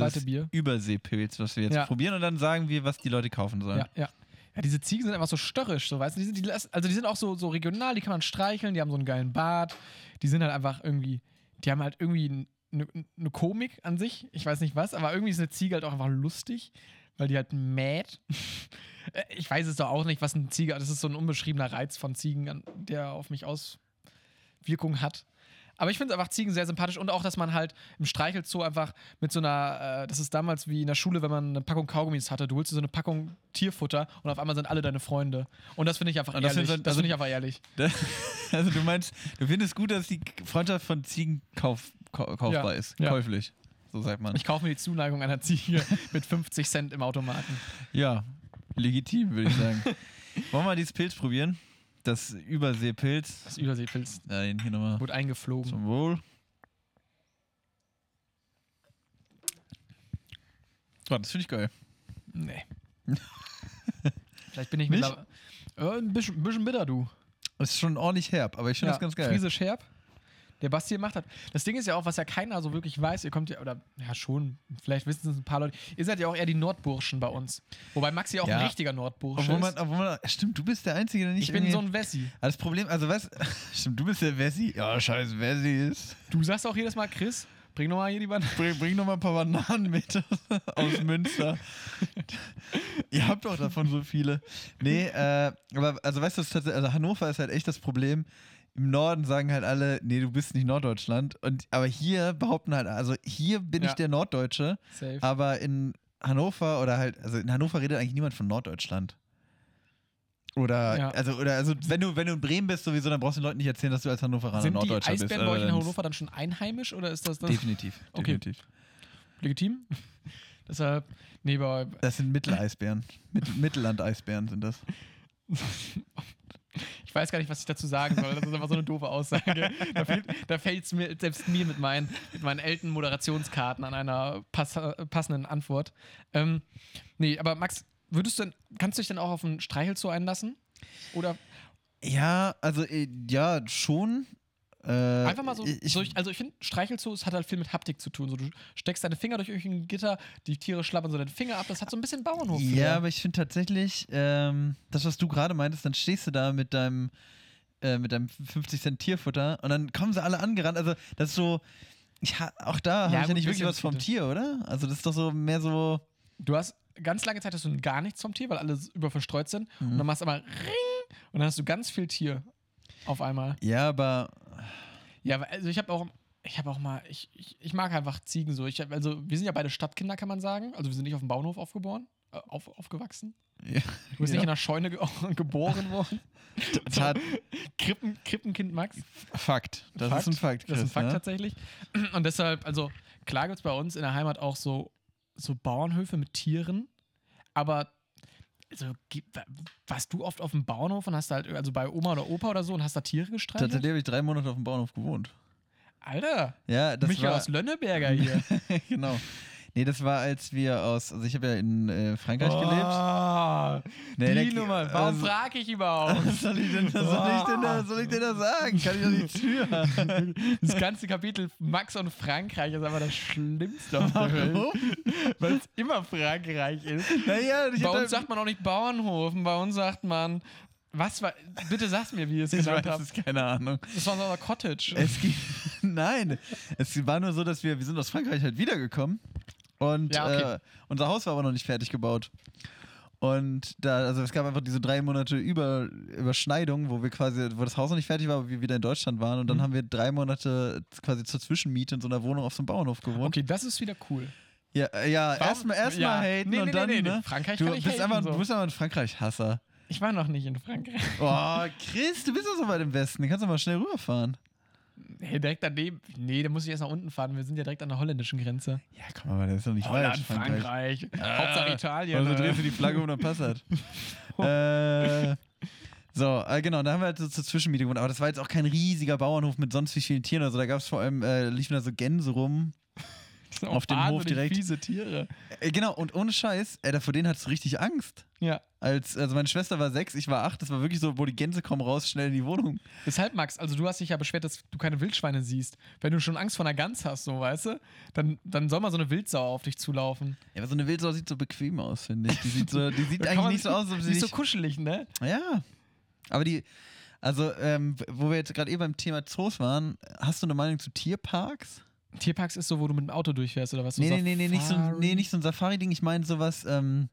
Überseepilz, was wir jetzt Ja. probieren. Und dann sagen wir, was die Leute kaufen sollen. ja, ja. Ja, diese Ziegen sind einfach so störrisch, so weißt du, die sind, die, also die sind auch so, so regional, die kann man streicheln, die haben so einen geilen Bart, die sind halt einfach irgendwie, die haben halt irgendwie eine ne Komik an sich, ich weiß nicht was, aber irgendwie ist eine Ziege halt auch einfach lustig, weil die halt mäht. *laughs* Äh, ich weiß es doch auch nicht, was ein Ziege, das ist so ein unbeschriebener Reiz von Ziegen, der auf mich Auswirkungen hat. Aber ich finde einfach Ziegen sehr sympathisch und auch, dass man halt im Streichelzoo einfach mit so einer, äh, das ist damals wie in der Schule, wenn man eine Packung Kaugummis hatte, du holst dir so eine Packung Tierfutter und auf einmal sind alle deine Freunde. Und das finde ich einfach Und das ehrlich. das also- finde ich einfach ehrlich. *laughs* Also du meinst, du findest gut, dass die Freundschaft von Ziegen kauf, kau- kaufbar Ja, ist. ja. Käuflich. So sagt man. Ich kaufe mir die Zuneigung einer Ziege *laughs* mit 50 Cent im Automaten. Ja, legitim, würde ich sagen. Wollen wir mal dieses Pilz probieren? Das Überseepilz. Das Überseepilz Ja, den hier nochmal wurde eingeflogen. zum Wohl. Oh, das finde ich geil. Nee. *laughs* Vielleicht bin ich mittlerweile. Äh, ein, bisschen, bisschen bitter, du. Ist schon ordentlich herb, aber ich finde Ja, das ganz geil. Friesisch herb. Der Basti gemacht hat. Das Ding ist ja auch, was ja keiner so wirklich weiß. Ihr kommt ja, oder ja schon, vielleicht wissen es ein paar Leute. Ihr seid ja auch eher die Nordburschen bei uns. Wobei Maxi auch Ja. ein richtiger Nordbursche Obwohl man, ist. obwohl man, stimmt, du bist der Einzige, der nicht Ich bin so ein Wessi. Das Problem, also was, *laughs* stimmt, du bist der Wessi. Ja, scheiß Wessi ist. Du sagst auch jedes Mal, Chris, bring nochmal hier die Bananen. *laughs* Bring, bring noch mal ein paar Bananen mit *laughs* aus Münster. Ihr habt doch davon so viele. Nee, äh, aber also weißt du, also Hannover ist halt echt das Problem. Im Norden sagen halt alle, nee, du bist nicht Norddeutschland. Und, aber hier behaupten halt, also hier bin Ja. ich der Norddeutsche, Safe. aber in Hannover oder halt, also in Hannover redet eigentlich niemand von Norddeutschland. Oder, Ja. also, oder, also wenn du, wenn du in Bremen bist sowieso, dann brauchst du den Leuten nicht erzählen, dass du als Hannoveraner Sind die Norddeutscher bist. Eisbären bei euch in Äh, Hannover dann schon einheimisch oder ist das, das Definitiv, Okay. definitiv. legitim? *laughs* Deshalb, nee, bei, Das sind Mitteleisbären. *laughs* Mittel Mittellandeisbären sind das. *laughs* ich weiß gar nicht, was ich dazu sagen soll. Das ist einfach so eine doofe Aussage. Da, fehlt, da fällt es mir, selbst mir mit meinen, mit meinen alten Moderationskarten an einer pass, passenden Antwort. Ähm, nee, aber Max, würdest du denn, kannst du dich denn auch auf einen Streichelzoo einlassen? Oder Ja, also äh, ja, schon. Äh, einfach mal so, Ich, so ich, also ich finde, Streichelzoos hat halt viel mit Haptik zu tun. So, du steckst deine Finger durch irgendein Gitter, die Tiere schlappern so deine Finger ab. Das hat so ein bisschen Bauernhof. ja, aber ich finde tatsächlich, ähm, das, was du gerade meintest, dann stehst du da mit deinem, äh, mit deinem 50 Cent Tierfutter und dann kommen sie alle angerannt. Also, das ist so. Ja, auch da habe ich ja nicht wirklich was vom. Tier, oder? Also, das ist doch so mehr so. Du hast ganz lange Zeit hast du gar nichts vom Tier, weil alle überverstreut sind. Mhm. Und dann machst du aber Ring und dann hast du ganz viel Tier auf einmal. Ja, aber. Ja, also ich habe auch, ich habe auch mal, ich, ich, ich mag einfach Ziegen so. Ich also wir sind ja beide Stadtkinder, kann man sagen. Also wir sind nicht auf dem Bauernhof aufgeboren, äh, auf, aufgewachsen. Ja, Du bist ja. nicht in einer Scheune ge *laughs* geboren worden. Tat, Krippen, Krippenkind Max. Fakt. Das ist ein Fakt. Das ist ein Chris, Fakt ja? tatsächlich. *clears throat* Und deshalb, also klar gibt es bei uns in der Heimat auch so, so Bauernhöfe mit Tieren, aber also, warst du oft auf dem Bauernhof und hast da halt, also bei Oma oder Opa oder so und hast da Tiere gestreichelt? Tatsächlich habe ich drei Monate auf dem Bauernhof gewohnt. Alter, Ja, das Michael war, aus Lönneberger hier. *laughs* genau. Nee, das war, als wir aus, also ich habe ja in äh, Frankreich gelebt. Oh, Nee, die da- Nummer. Warum also- frage ich überhaupt? Was soll ich denn, was soll ich denn, da, soll ich denn da sagen? Kann ich doch nicht *laughs* für. Das ganze Kapitel Max und Frankreich ist aber das Schlimmste auf der Welt. Warum? Weil es immer Frankreich ist. Naja, ich Bei uns sagt man auch nicht Bauernhof, bei uns sagt man. Was war. Bitte sag's mir, wie ihr es *laughs* ich genannt weiß habt. es, keine Ahnung. Das war so ein Cottage. Es ging, *laughs* nein, es war nur so, dass wir, wir sind aus Frankreich halt wiedergekommen und Ja, okay. äh, unser Haus war aber noch nicht fertig gebaut. Und da, also es gab einfach diese drei Monate Über, Überschneidung, wo wir quasi, wo das Haus noch nicht fertig war, aber wir wieder in Deutschland waren. Und dann Mhm. haben wir drei Monate quasi zur Zwischenmiete in so einer Wohnung auf so einem Bauernhof gewohnt. Okay, das ist wieder cool. Ja, äh, ja erstmal erstmal Ja. haten Nee, nee, und dann, nee, nee. ne? Frankreich du bist haten, einfach, so. du bist einfach ein Frankreich-Hasser. Ich war noch nicht in Frankreich. Oh, Chris, du bist doch so weit im Westen. Du kannst doch mal schnell rüberfahren. Hey, direkt daneben. Nee, da muss ich erst nach unten fahren. Wir sind ja direkt an der holländischen Grenze. Ja, komm mal, das ist doch nicht Holland, weit. Frankreich. Hauptsache Italien. Also drehst du die Flagge um, dann passt das. *laughs* äh, so, äh, genau, da haben wir halt so zur Zwischenmiete gewohnt. Aber das war jetzt auch kein riesiger Bauernhof mit sonst wie vielen Tieren. Also da gab es vor allem, äh, liefen da so Gänse rum. Auf dem Hof direkt. fiese Tiere. Äh, genau, und ohne Scheiß, äh, da vor denen hattest du richtig Angst. Ja. Als, also meine Schwester war sechs, ich war acht. Das war wirklich so, wo die Gänse kommen raus, schnell in die Wohnung. Deshalb, Max, also du hast dich ja beschwert, dass du keine Wildschweine siehst. Wenn du schon Angst vor einer Gans hast, so, weißt du, dann, dann soll mal so eine Wildsau auf dich zulaufen. Ja, aber so eine Wildsau sieht so bequem aus, finde ich. Die sieht, so, die sieht *laughs* eigentlich nicht so aus, als ob sie Nicht so nicht kuschelig, ne? Ja. Aber die, also, ähm, wo wir jetzt gerade eben beim Thema Zoos waren, hast du eine Meinung zu Tierparks? Tierparks ist so, wo du mit dem Auto durchfährst oder was? So Nee, nee, nee, nee, nicht so, nee, nicht so ein Safari-Ding. Ich meine sowas, ähm,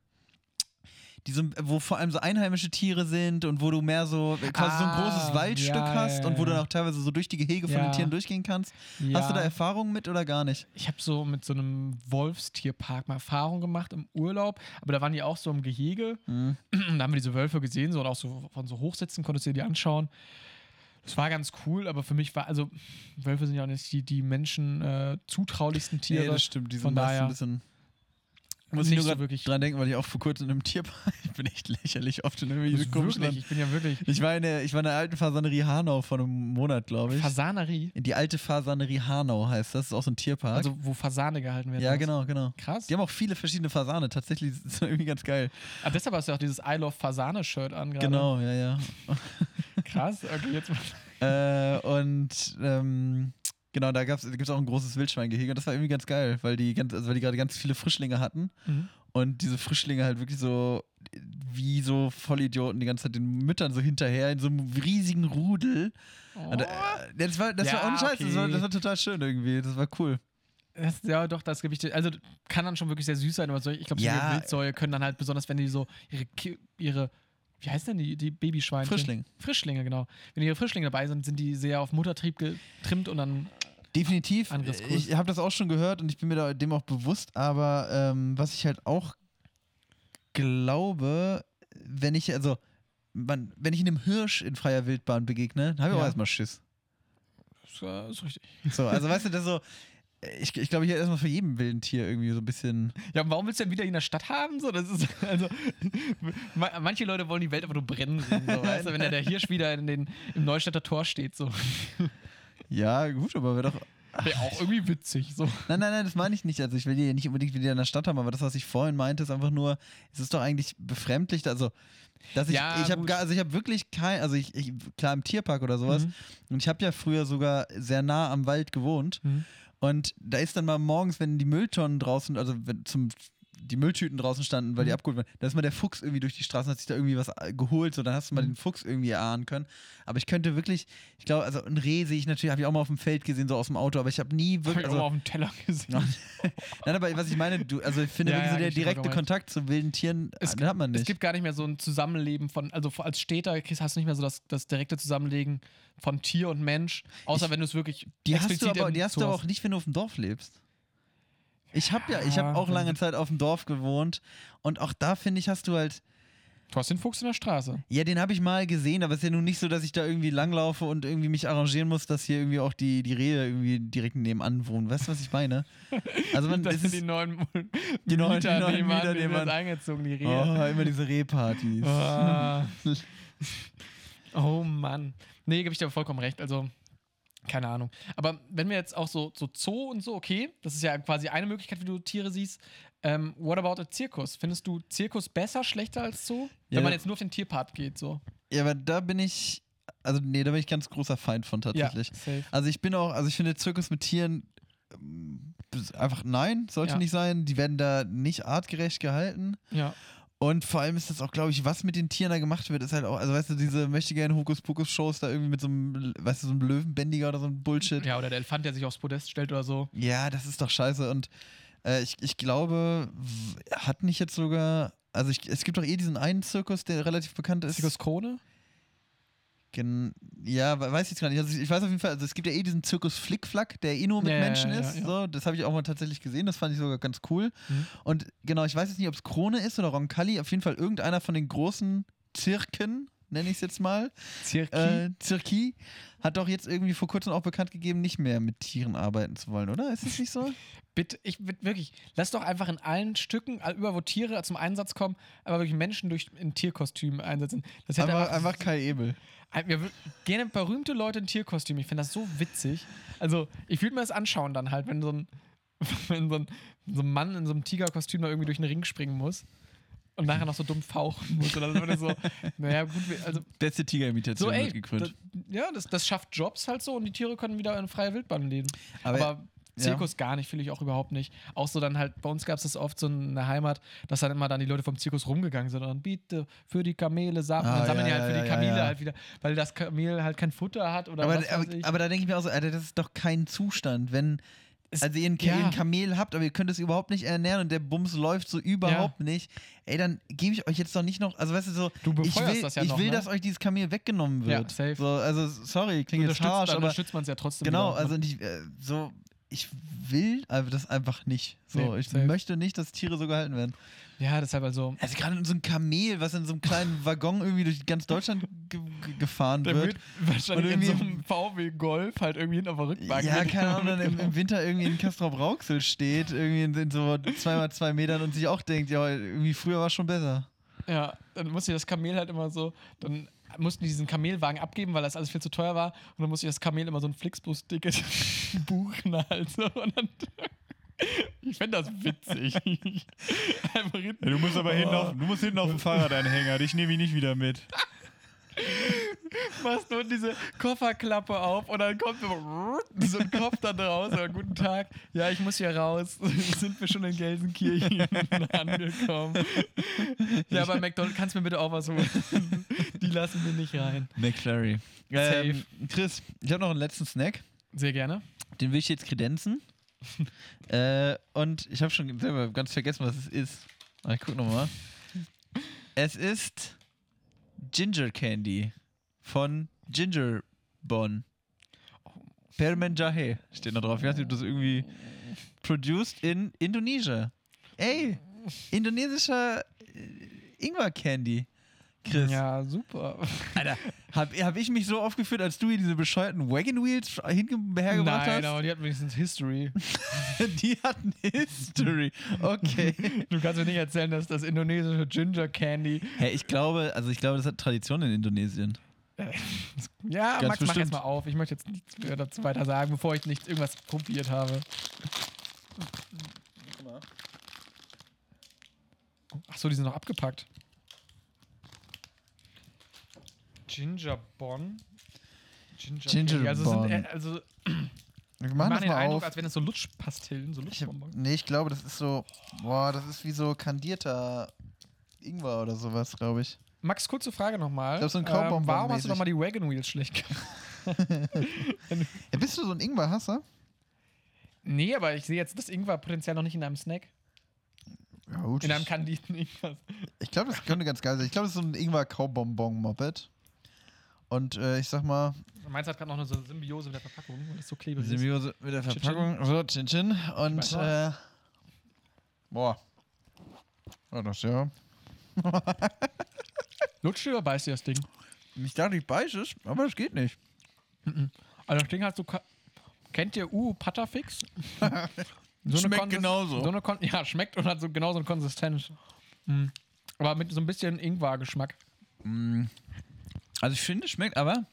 die so, wo vor allem so einheimische Tiere sind und wo du mehr so quasi so ein Ah, großes Waldstück ja, hast und wo du dann auch teilweise so durch die Gehege von Ja. den Tieren durchgehen kannst. Ja. Hast du da Erfahrungen mit oder gar nicht? Ich habe so mit so einem Wolfstierpark mal Erfahrung gemacht im Urlaub, aber da waren die auch so im Gehege. Mhm. *clears throat* Da haben wir diese Wölfe gesehen, so und auch so von so hochsitzen, konntest du dir die anschauen. Das war ganz cool, aber für mich war, also Wölfe sind ja auch nicht die, die Menschen äh, zutraulichsten Tiere. Nee, das stimmt. Die Von sind meist daher ein bisschen. Muss ich nur so wirklich- dran denken, weil ich auch vor kurzem in einem Tierpark. *laughs* Ich bin echt lächerlich oft in irgendwie ist komischen wirklich, ich bin ja wirklich Ich war in der, ich war in der alten Fasanerie Hanau vor einem Monat, glaube ich. Fasanerie, die alte Fasanerie Hanau heißt das. Das ist auch so ein Tierpark. also wo Fasane gehalten werden. ja, muss. genau, genau. Krass. Die haben auch viele verschiedene Fasane. Tatsächlich *laughs* ist das irgendwie ganz geil. Ah, deshalb hast du auch dieses I Love Fasane-Shirt an gerade. Genau, ja, ja. *laughs* Krass, okay, jetzt *laughs* äh, und ähm, genau, da gibt es auch ein großes Wildschweingehege. Und das war irgendwie ganz geil, weil die, ganz, also weil die gerade ganz viele Frischlinge hatten. Mhm. Und diese Frischlinge halt wirklich so wie so Vollidioten die ganze Zeit den Müttern so hinterher in so einem riesigen Rudel. Und, äh, das war, das Ja, war ohne Scheiß, das, war, okay. das war total schön irgendwie. Das war cool. Das, ja, doch, das Gewicht. Also kann dann schon wirklich sehr süß sein, aber ich glaube, so Ja. Wildsäue können dann halt, besonders wenn die so ihre, ihre wie heißt denn die, die Babyschweinchen? Frischling. Frischlinge, genau. Wenn ihre Frischlinge dabei sind, sind die sehr auf Muttertrieb getrimmt und dann. Definitiv. Ich habe das auch schon gehört und ich bin mir da dem auch bewusst, aber ähm, was ich halt auch glaube, wenn ich, also, man, wenn ich einem Hirsch in freier Wildbahn begegne, dann habe ich Ja. auch erstmal Schiss. Das äh, ist richtig. So, also weißt du, das so, ich, ich glaube, ich hätte erstmal für jedem wilden Tier irgendwie so ein bisschen. Ja, warum willst du denn wieder in der Stadt haben? So, das ist, *laughs* also, ma- manche Leute wollen die Welt einfach nur brennen sehen, so, weißt du, wenn der, der Hirsch wieder in den, im Neustädter Tor steht, so. Ja, gut, aber wäre doch. Wäre auch irgendwie witzig, so. Nein, nein, nein, das meine ich nicht. Also ich will die nicht unbedingt wieder in der Stadt haben, aber das, was ich vorhin meinte, ist einfach nur, es ist doch eigentlich befremdlich, also dass ich, Ja, ich habe also ich habe wirklich kein, also ich, ich, klar im Tierpark oder sowas, Mhm. und ich habe ja früher sogar sehr nah am Wald gewohnt Mhm. Und da ist dann mal morgens, wenn die Mülltonnen draußen, also zum die Mülltüten draußen standen, weil die Mhm. abgeholt werden. Da ist mal der Fuchs irgendwie durch die Straßen, hat sich da irgendwie was äh, geholt, so dann hast du mal Mhm. den Fuchs irgendwie erahnen können. Aber ich könnte wirklich, ich glaube, also ein Reh sehe ich natürlich, habe ich auch mal auf dem Feld gesehen, so aus dem Auto, aber ich habe nie Hab wirklich. ich auch Also, mal auf dem Teller gesehen. *laughs* Nein, aber was ich meine, du, also ich finde Ja, wirklich ja, so der ich direkte. Kontakt zu wilden Tieren, Es- den hat man nicht. Es gibt gar nicht mehr so ein Zusammenleben von, also als Städter hast du nicht mehr so das, das direkte Zusammenlegen von Tier und Mensch, außer Ich- wenn du es wirklich die hast du aber, die hast du aber auch nicht, wenn du auf dem Dorf lebst. Ich habe ja, ich habe auch lange Zeit auf dem Dorf gewohnt und auch da finde ich, hast du halt, Du hast den Fuchs in der Straße. ja, den habe ich mal gesehen, aber es ist ja nun nicht so, dass ich da irgendwie langlaufe und irgendwie mich arrangieren muss, dass hier irgendwie auch die, die Rehe irgendwie direkt nebenan wohnen. Weißt du, was ich meine? Also man, *laughs* das sind *laughs* die neuen, Die neuen- Mieter die neuen nebenan, Mieter nebenan. eingezogen, die Rehe. oh, immer diese Rehpartys. Ah. *laughs* oh Mann. Nee, gebe ich dir vollkommen recht. Also, keine Ahnung. Aber wenn wir jetzt auch so, so Zoo und so, okay, das ist ja quasi eine Möglichkeit, wie du Tiere siehst. Ähm, what about a Zirkus? Findest du Zirkus besser, schlechter als Zoo? Wenn Ja. man jetzt nur auf den Tierpart geht, so. Ja, aber da bin ich, also nee, da bin ich ganz großer Feind von tatsächlich. Ja, safe. Also ich bin auch, also ich finde Zirkus mit Tieren ähm, einfach nein, sollte Ja. nicht sein. Die werden da nicht artgerecht gehalten. Ja. Und vor allem ist das auch, glaube ich, was mit den Tieren da gemacht wird, ist halt auch, also weißt du, diese möchte gerne Hokuspokus-Shows da irgendwie mit so einem, weißt du, so einem Löwenbändiger oder so ein Bullshit. ja, oder der Elefant, der sich aufs Podest stellt oder so. Ja, das ist doch scheiße. Und äh, ich, ich glaube, hat nicht jetzt sogar, also ich, es gibt doch eh diesen einen Zirkus, der relativ bekannt ist. Zirkus Krone? Gen ja, we- weiß ich jetzt gar nicht. Also ich weiß auf jeden Fall, also es gibt ja eh diesen Zirkus Flickflack, der eh nur mit Ja, Menschen ja, ist. ja. So, das habe ich auch mal tatsächlich gesehen, das fand ich sogar ganz cool. Mhm. Und genau, ich weiß jetzt nicht, ob es Krone ist oder Roncalli, auf jeden Fall irgendeiner von den großen Zirken, nenne ich es jetzt mal. Zirki. Äh, Zirki hat doch jetzt irgendwie vor kurzem auch bekannt gegeben, nicht mehr mit Tieren arbeiten zu wollen, oder? Ist es nicht so? *laughs* Bitte, ich bitte wirklich, lass doch einfach in allen Stücken, über wo Tiere zum Einsatz kommen, aber wirklich Menschen durch in Tierkostümen einsetzen. Das hätte einfach, einfach Kai Ebel. Wir gerne berühmte Leute in Tierkostümen. Ich finde das so witzig. Also, ich würde mir das anschauen dann halt, wenn so ein, *laughs* wenn so ein, so ein Mann in so einem Tigerkostüm da irgendwie durch einen Ring springen muss und nachher noch so dumm fauchen muss. Oder so, so naja, gut, also, Beste Tigerimitation so, ey, wird gekrönt. das, ja, das, das schafft Jobs halt so und die Tiere können wieder in freier Wildbahn leben. Aber- Aber, Zirkus gar nicht, fühle ich auch überhaupt nicht. Auch so dann halt, bei uns gab es das oft so in der Heimat, dass dann immer dann die Leute vom Zirkus rumgegangen sind und bitte für die Kamele sammeln. Ah, dann sammeln ja, die halt ja, für die ja, Kamele ja. halt wieder, weil das Kamel halt kein Futter hat oder aber, was aber, ich. aber da denke ich mir auch so, Alter, das ist doch kein Zustand, wenn. also ihr ein, ja. ein Kamel habt, aber ihr könnt es überhaupt nicht ernähren und der Bums läuft so überhaupt nicht. Ey, dann gebe ich euch jetzt doch nicht noch, also weißt du so, Du ich will, das ja ich noch, will ne? dass euch dieses Kamel weggenommen Ja, wird. safe. So, also sorry, klingt jetzt harsch, dann aber unterstützt man es ja trotzdem. genau, wieder. also nicht, äh, so, ich will aber das einfach nicht. So, Nee, ich safe. möchte nicht, dass Tiere so gehalten werden. Ja, deshalb also. Also gerade in so einem Kamel, was in so einem kleinen *laughs* Waggon irgendwie durch ganz Deutschland ge ge gefahren Der wird. wird wahrscheinlich Und in so irgendwie- einem VW Golf halt irgendwie hinten auf der Rückbank. Ja, keine Ahnung, *laughs* dann im, im Winter irgendwie in Castrop Rauxel steht, irgendwie in, in so zweimal zwei Metern und sich auch denkt, ja, irgendwie früher war es schon besser. Ja, dann musste das Kamel halt immer so, dann mussten die diesen Kamelwagen abgeben, weil das alles viel zu teuer war. Und dann musste ich das Kamel immer so ein Flixbus-Ticket *laughs* buchen so. Und dann, ich fände das witzig. *laughs* Einfach hinten. Ja, du musst aber hinten auf, du musst hinten auf dem Fahrradanhänger. Dich nehme ich nicht wieder mit. *laughs* machst nur diese Kofferklappe auf und dann kommt so ein Kopf da draus. Ja, guten Tag. Ja, ich muss hier raus. *laughs* Sind wir schon in Gelsenkirchen *laughs* angekommen? Ja, bei McDonald's kannst du mir bitte auch was holen. Die lassen wir nicht rein. McFlurry. Ähm, Chris, ich habe noch einen letzten Snack. Sehr gerne. Den will ich jetzt kredenzen. äh, und ich habe schon selber ganz vergessen, was es ist. Aber ich guck nochmal. Es ist Ginger Candy von Ginger Bon. Permenjahe steht da drauf. Ich weiß nicht, ob das irgendwie produced in Indonesia. Ey, indonesischer äh, Ingwer Candy. Chris. Ja, super. Alter, hab, hab ich mich so aufgeführt, als du hier diese bescheuerten Wagon Wheels hergebracht Nein, hast? aber die hat wenigstens History. *laughs* Die hatten History. Okay. *laughs* Du kannst mir nicht erzählen, dass das indonesische Ginger Candy. hey, ich glaube, also ich glaube, das hat Tradition in Indonesien. Ja, Ganz Max, mach bestimmt. jetzt mal auf. Ich möchte jetzt nichts mehr dazu weiter sagen, bevor ich nichts irgendwas probiert habe. Achso, die sind noch abgepackt. Ginger Bon. Ginger, Ginger Candy. also Bon. Sind, äh, also *clears throat* Wir machen machen das den mal Eindruck, auf. als wären das so Lutschpastillen, so Ich Lutschbonbons. nee, ich glaube, das ist so, boah, das ist wie so kandierter Ingwer oder sowas, glaube ich. Max, kurze Frage nochmal. Ich glaub, so ein ähm, Warum hast du nochmal die Wagon Wheels schlecht gemacht? *laughs* Ja, bist du so ein Ingwer-Hasser? Nee, aber ich sehe jetzt das Ingwer potenziell noch nicht in einem Snack. Ja, gut. In einem kandiden Ingwer. Ich glaube, das könnte ganz geil sein. Ich glaube, das ist so ein Ingwer-Kaubonbon-Moped. Und äh, ich sag mal, Meins hat gerade noch eine so Symbiose mit der Verpackung, weil es so klebrig ist. Symbiose mit der Chin Verpackung. So, Chin Chin. Und, äh, boah. Ja, das ja. *laughs* Lutscht oder beißt dir das Ding? Ich dachte, ich beiße es, aber das geht nicht. Also das Ding hat so... Kennt ihr U Patafix? So *laughs* Schmeckt Konsis- genauso. So eine Kon ja, schmeckt und hat so genauso eine Konsistenz. Mhm. Aber mit so ein bisschen Ingwer-Geschmack. Also ich finde, es schmeckt aber,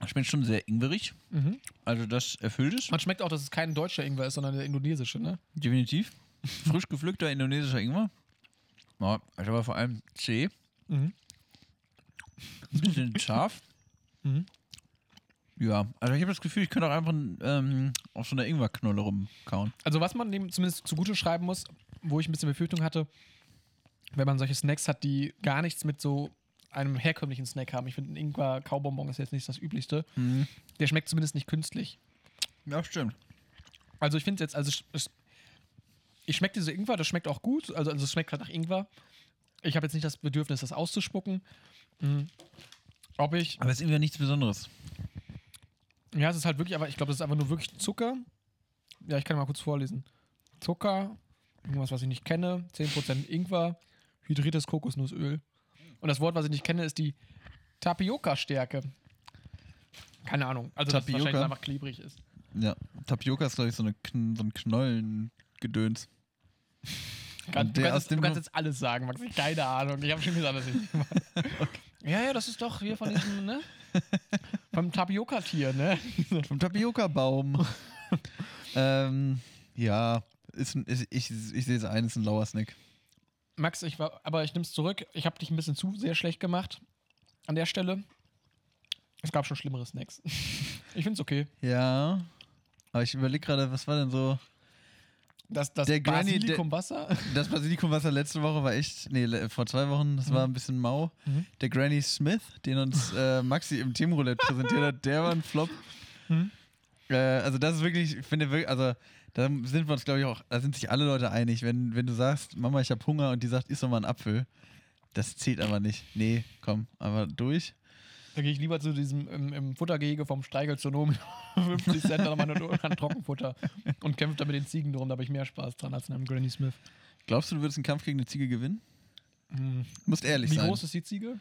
es schmeckt schon sehr ingwerig. Mhm. Also das erfüllt es. Man schmeckt auch, dass es kein deutscher Ingwer ist, sondern der indonesische, ne? Definitiv. Frisch gepflückter indonesischer Ingwer. Ja, ist aber vor allem zäh. Mhm. Ein bisschen scharf. Mhm. Ja, also ich habe das Gefühl, ich könnte auch einfach ähm, auf so einer Ingwerknolle rumkauen. Also was man dem zumindest zugute schreiben muss, wo ich ein bisschen Befürchtung hatte, wenn man solche Snacks hat, die gar nichts mit so einem herkömmlichen Snack haben. Ich finde, ein Ingwer-Kaubonbon ist jetzt nicht das Üblichste. Der schmeckt zumindest nicht künstlich. Ja, stimmt. Also ich finde jetzt, also es- es, ich schmecke diese Ingwer, das schmeckt auch gut. Also, also es schmeckt halt nach Ingwer. Ich habe jetzt nicht das Bedürfnis, das auszuspucken. Mhm. Ob ich, Aber es ist irgendwie nichts Besonderes. ja, es ist halt wirklich, aber ich glaube, das ist einfach nur wirklich Zucker. Ja, ich kann mal kurz vorlesen. Zucker, irgendwas, was ich nicht kenne, 10% Ingwer, hydriertes Kokosnussöl. Und das Wort, was ich nicht kenne, ist die Tapioca-Stärke. Keine Ahnung. Also, dass es Tapioca? wahrscheinlich einfach klebrig ist. Ja, Tapioca ist, glaube ich, so, eine, Kn so ein Knollengedöns. Kann, Und du, der kannst, aus dem du kannst jetzt alles sagen, Max. Keine Ahnung. Ich habe schon gesagt, dass ich. *laughs* Ja, ja, das ist doch hier von diesem, ne? Vom Tapioca-Tier, ne? *laughs* Vom Tapioca-Baum. *laughs* ähm, ja, ist, ein- ist, ich, ich sehe es ein, ist ein lauer Snack. Max, ich war, aber ich nehme es zurück. Ich habe dich ein bisschen zu sehr schlecht gemacht an der Stelle. Es gab schon schlimmere Snacks. *laughs* Ich finde es okay. Ja, aber ich überlege gerade, was war denn so. Das, das Der Granny- der- Basilikumwasser. *laughs* Das Basilikumwasser letzte Woche war echt, nee, vor zwei Wochen, das war ein bisschen mau. Mhm. Der Granny Smith, den uns *laughs* äh, Maxi im Teamroulette präsentiert hat, der war ein Flop. Mhm. Äh, also das ist wirklich, ich finde wirklich, also da sind wir uns, glaube ich, auch, da sind sich alle Leute einig. Wenn, wenn du sagst, Mama, ich habe Hunger und die sagt, iss doch mal einen Apfel, das zählt aber nicht. Nee, komm, aber durch. Da gehe ich lieber zu diesem im, im Futtergehege vom Steigelzonom *laughs* mit 50 Cent nochmal nur an Trockenfutter und kämpfe da mit den Ziegen drum. Da habe ich mehr Spaß dran als in einem Granny Smith. Glaubst du, du würdest einen Kampf gegen eine Ziege gewinnen? Hm. Musst ehrlich Wie sein. groß ist die Ziege?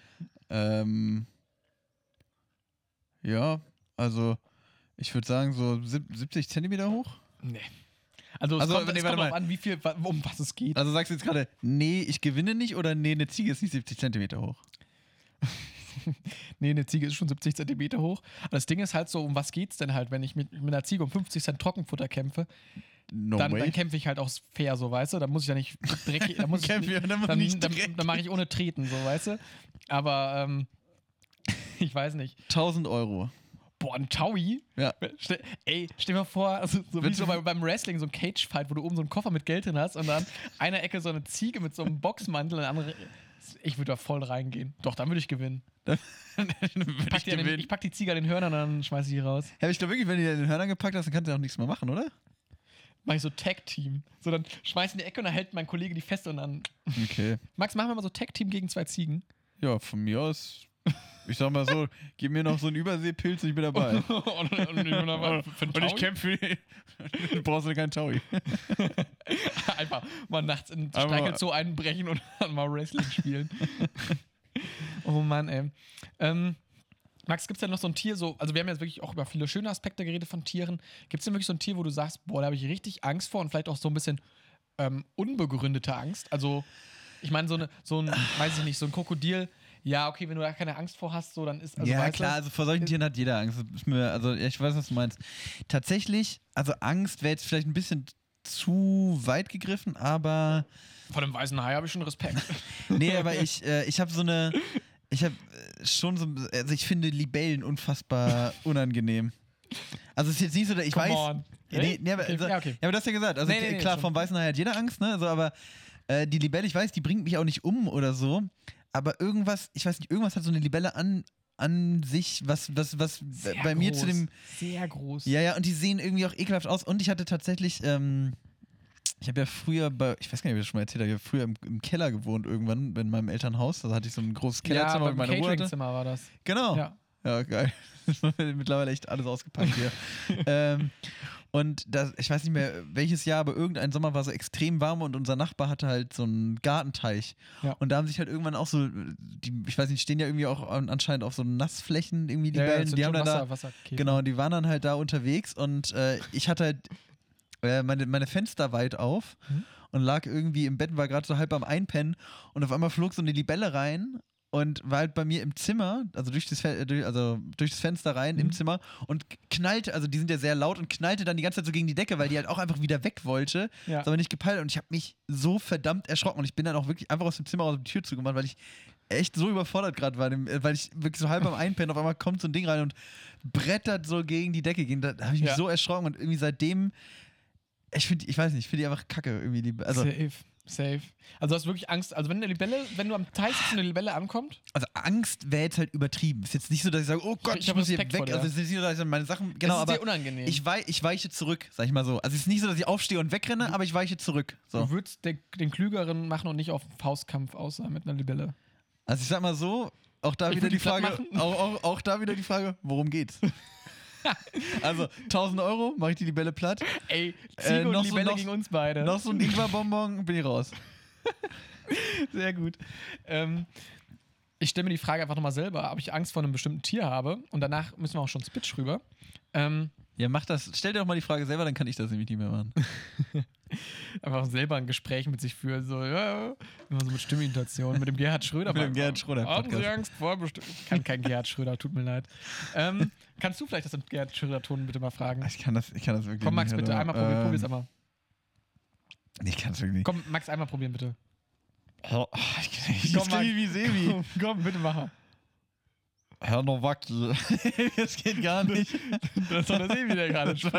Ähm, ja, also ich würde sagen so sieb- 70 Zentimeter hoch. Nee. Also es Also, kommt, nee, es kommt mal. an, wie viel, um was es geht. Also sagst du jetzt gerade, nee, ich gewinne nicht oder nee, eine Ziege ist nicht 70 Zentimeter hoch? *laughs* Nee, eine Ziege ist schon 70 Zentimeter hoch. Aber das Ding ist halt so, um was geht's denn halt, wenn ich mit, mit einer Ziege um 50 Cent Trockenfutter kämpfe, No dann, dann kämpfe ich halt auch fair, so weißt du. Da muss ich ja nicht dreckig, da muss *laughs* ich, dann dann, nicht dann, dann mache ich ohne Treten, so weißt du. Aber ähm, *laughs* ich weiß nicht. 1000 Euro. Boah, ein Taui? Ja. Stell, ey, stell dir mal vor, also, so wie so bei, beim Wrestling, so ein Cage-Fight, wo du oben so einen Koffer mit Geld drin hast und dann einer Ecke so eine Ziege mit so einem Boxmantel und der andere. Ich würde da voll reingehen. Doch, dann würde ich gewinnen. *laughs* Würde Ich pack, die an den, ich pack die Ziege an den Hörnern und dann schmeiße ich die raus. Ja, ich glaube wirklich, wenn du dir den Hörner gepackt hast, dann kannst du ja auch nichts mehr machen, oder? Mach ich so Tag-Team. So, dann schmeiß in die Ecke und dann hält mein Kollege die fest und dann. Okay. Max, machen wir mal so Tag-Team gegen zwei Ziegen. Ja, von mir aus. Ich sag mal so, gib mir noch so einen Überseepilz und ich bin dabei. *laughs* und, und, ich bin für Und ich kämpfe für Du *laughs* brauchst du keinen Taui. *laughs* Einfach mal nachts in den Streichelzoo einbrechen und dann mal Wrestling spielen. oh Mann, ey. Ähm, Max, gibt es denn noch so ein Tier, so, also wir haben jetzt wirklich auch über viele schöne Aspekte geredet von Tieren. Gibt es denn wirklich so ein Tier, wo du sagst, boah, da habe ich richtig Angst vor und vielleicht auch so ein bisschen ähm, unbegründete Angst? Also, ich meine, so, eine, so ein, weiß ich nicht, so ein Krokodil, ja, okay, wenn du da keine Angst vor hast, so, dann ist, also ja, klar, du, also vor solchen Tieren hat jeder Angst. Mir, also ich weiß, was du meinst. Tatsächlich, also Angst wäre jetzt vielleicht ein bisschen zu weit gegriffen, aber vor dem weißen Hai habe ich schon Respekt. *laughs* nee, aber ich, äh, ich habe so eine, ich habe äh, schon so, also ich finde Libellen unfassbar *laughs* unangenehm. Also es ist jetzt nicht so, dass ich Come weiß, on. Nee, nee, aber, Okay, also, ja, okay. ja, aber das hast du ja gesagt. Also Nee, nee, klar, vom weißen Hai hat jeder Angst, ne? Also, aber äh, die Libelle, ich weiß, die bringt mich auch nicht um oder so. Aber irgendwas, ich weiß nicht, irgendwas hat so eine Libelle an, an sich, was, was, was Sehr bei mir groß. zu dem. Sehr groß. Ja, ja, und die sehen irgendwie auch ekelhaft aus. Und ich hatte tatsächlich, ähm, ich habe ja früher bei, ich weiß gar nicht, ob ich das schon mal erzählt habe, ich habe früher im, im Keller gewohnt irgendwann in meinem Elternhaus. Da hatte ich so ein großes Kellerzimmer, ja, mit meiner hatte. Catering-Zimmer war das. Genau. Ja. Ja, geil. *laughs* Mittlerweile echt alles ausgepackt hier. *laughs* ähm, und das, ich weiß nicht mehr welches Jahr, aber irgendein Sommer war so extrem warm und unser Nachbar hatte halt so einen Gartenteich. Ja. Und da haben sich halt irgendwann auch so, die, ich weiß nicht, stehen ja irgendwie auch an, anscheinend auf so Nassflächen irgendwie die Ja, ja, Wellen. sind die haben dann da, Wasser, Wasserkäfer. genau, die waren dann halt da unterwegs und äh, ich hatte halt äh, meine, meine Fenster weit auf Mhm. und lag irgendwie im Bett, war gerade so halb am Einpennen und auf einmal flog so eine Libelle rein und war halt bei mir im Zimmer, also durch das, äh, also durch das Fenster rein im Mhm. Zimmer und knallte, also die sind ja sehr laut und knallte dann die ganze Zeit so gegen die Decke, weil die halt auch einfach wieder weg wollte. Ja. Aber nicht gepeilt und ich habe mich so verdammt erschrocken und ich bin dann auch wirklich einfach aus dem Zimmer aus die Tür zugemacht, weil ich echt so überfordert gerade war, äh, weil ich wirklich so halb am Einpennen auf einmal kommt so ein Ding rein und brettert so gegen die Decke gehen. Da habe ich mich Ja. so erschrocken und irgendwie seitdem, ich finde, ich weiß nicht, ich finde die einfach kacke irgendwie. Die, also, safe, safe. Also du hast wirklich Angst. Also wenn eine Libelle, wenn du am Teich sitzt und eine Libelle ankommt, also Angst wäre jetzt halt übertrieben. Ist jetzt nicht so, dass ich sage, oh Gott, Ich ich, muss hier weg. vor. Also es ist nicht so, dass ich meine Sachen, genau, das ist aber dir unangenehm. ich, wei ich weiche zurück, sag ich mal so. Also es ist nicht so, dass ich aufstehe und wegrenne, aber ich weiche zurück. So. Du würdest den, den Klügeren machen und nicht auf Faustkampf aus sein mit einer Libelle. Also ich sag mal so, auch da Ich wieder die Frage, auch, auch, auch da wieder die Frage, worum geht's? *laughs* also 1000 Euro, mache ich die Libelle platt. Ey, Äh, Ziege noch und so- Libelle noch- gegen uns beide. Noch so ein Ingwerbonbon, bin ich raus. Sehr gut. Ähm, ich stelle mir die Frage einfach nochmal selber, ob ich Angst vor einem bestimmten Tier habe. Und danach müssen wir auch schon Spitch rüber. Ähm, Ja, mach das. Stell dir doch mal die Frage selber, dann kann ich das nämlich nicht mehr machen. *laughs* einfach selber ein Gespräch mit sich führen. So, ja, immer so mit Stimmimitation. Mit dem Gerhard Schröder. *laughs* Mit dem Gerhard Schröder Haben Sie. Angst vor bestimmt. Kann kein Gerhard Schröder, tut mir leid. Ähm, kannst du vielleicht das mit Gerhard Schröder-Ton bitte mal fragen? Ich kann das, ich kann das wirklich Komm, Max, nicht. bitte, Alter. einmal probieren. Ähm, Probier's einmal. Ich kann das wirklich nicht. Komm, Max, einmal probieren, bitte. Herr, ich, ich, ich Komm, Max. klinge wie Sebi. Komm, komm, bitte mach mal. Herr Nowacki. *laughs* das geht gar nicht. Das ist doch der Sebi, der gerade spricht.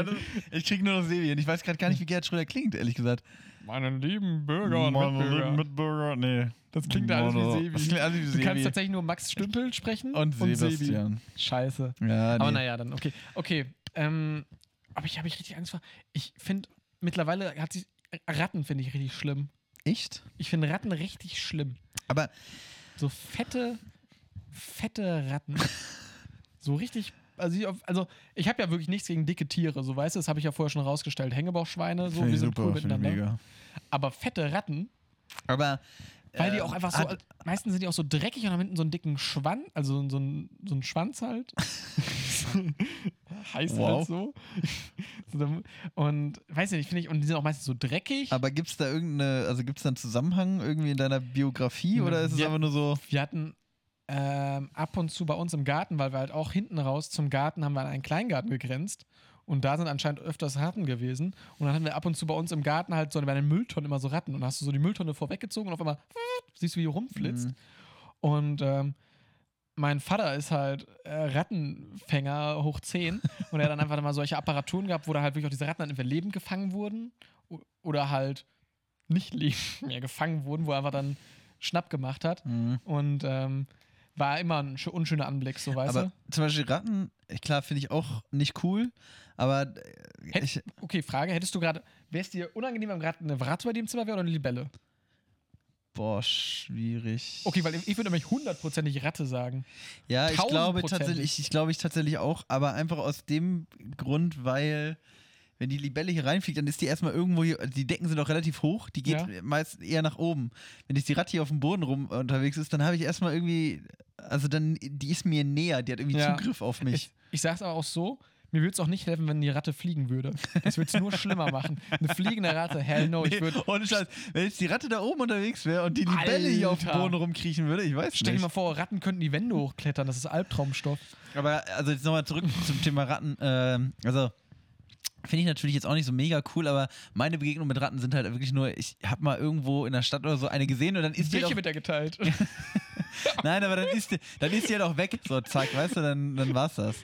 ich krieg nur noch Sebi und ich weiß gerade gar nicht, wie Gerhard Schröder klingt, ehrlich gesagt. Meine lieben Bürger und Meine Mitbürger. lieben Mitbürger, nee. Das klingt alles wie. Sebi. Das klingt alles wie Du Sebi. kannst tatsächlich nur Max Stümpel sprechen Und Sebi. Sebastian. Scheiße. Ja, Aber nee. naja, dann, okay. Okay, ähm, aber ich habe ich richtig Angst vor. Ich finde, mittlerweile hat sich, Ratten finde ich richtig schlimm. Echt? Ich finde Ratten richtig schlimm. Aber So fette, fette Ratten. *laughs* so richtig, also ich, also ich habe ja wirklich nichts gegen dicke Tiere, so weißt du, das habe ich ja vorher schon rausgestellt. Hängebauchschweine, so, wir sind super, cool miteinander. mega. Aber fette Ratten, Aber. Weil die äh, auch einfach so, hat- meistens sind die auch so dreckig und haben hinten so einen dicken Schwanz, also so einen, so einen Schwanz halt. *laughs* heißt Wow. halt so. Und weiß ich nicht, finde ich, und die sind auch meistens so dreckig. Aber gibt es da irgendeine, also gibt es da einen Zusammenhang irgendwie in deiner Biografie Ja, oder ist es einfach nur so, Wir hatten ähm, ab und zu bei uns im Garten, weil wir halt auch hinten raus zum Garten haben wir an einen Kleingarten gegrenzt. Und da sind anscheinend öfters Ratten gewesen. Und dann hatten wir ab und zu bei uns im Garten halt so bei den Mülltonnen immer so Ratten. Und dann hast du so die Mülltonne vorweggezogen und auf einmal *laughs* siehst du, wie die rumflitzt. Mhm. Und ähm, mein Vater ist halt äh, Rattenfänger hoch 10 *laughs* und er hat dann einfach mal solche Apparaturen gehabt, wo da halt wirklich auch diese Ratten dann entweder lebend gefangen wurden oder halt nicht lebend *laughs* mehr gefangen wurden, wo er einfach dann Schnapp gemacht hat. Mhm. Und ähm, war immer ein sch- unschöner Anblick, so weißt aber du. zum Beispiel Ratten, klar, finde ich auch nicht cool, aber äh, Hätt- ich, Okay, Frage: Hättest du gerade, wäre es dir unangenehm, wenn gerade eine Ratte bei dir im Zimmer wäre oder eine Libelle? boah, schwierig. Okay, weil ich würde nämlich hundertprozentig Ratte sagen. Ja, ich glaube tatsächlich, ich glaube ich tatsächlich auch, aber einfach aus dem Grund, weil wenn die Libelle hier reinfliegt, dann ist die erstmal irgendwo hier, die Decken sind auch relativ hoch, die geht Ja. meist eher nach oben. Wenn jetzt die Ratte hier auf dem Boden rum unterwegs ist, dann habe ich erstmal irgendwie, also dann, die ist mir näher, die hat irgendwie Ja. Zugriff auf mich. Ich, ich sag's aber auch so: Mir würde es auch nicht helfen, wenn die Ratte fliegen würde. Das würde es nur schlimmer machen. Eine fliegende Ratte, hell no. Ich Nee, würde. ohne Scheiß. Wenn jetzt die Ratte da oben unterwegs wäre und die Libelle hier auf dem. Boden rumkriechen würde, ich weiß Stell dir nicht. mal vor, Ratten könnten die Wände hochklettern. Das ist Albtraumstoff. Aber also jetzt nochmal zurück zum Thema Ratten. Ähm, also finde ich natürlich jetzt auch nicht so mega cool, aber meine Begegnungen mit Ratten sind halt wirklich nur, ich habe mal irgendwo in der Stadt oder so eine gesehen und dann ist die Welche halt wird er geteilt? auch, *laughs* *laughs* Nein, aber dann ist die, dann ist die halt auch weg. So, zack, weißt du, dann, dann war's das.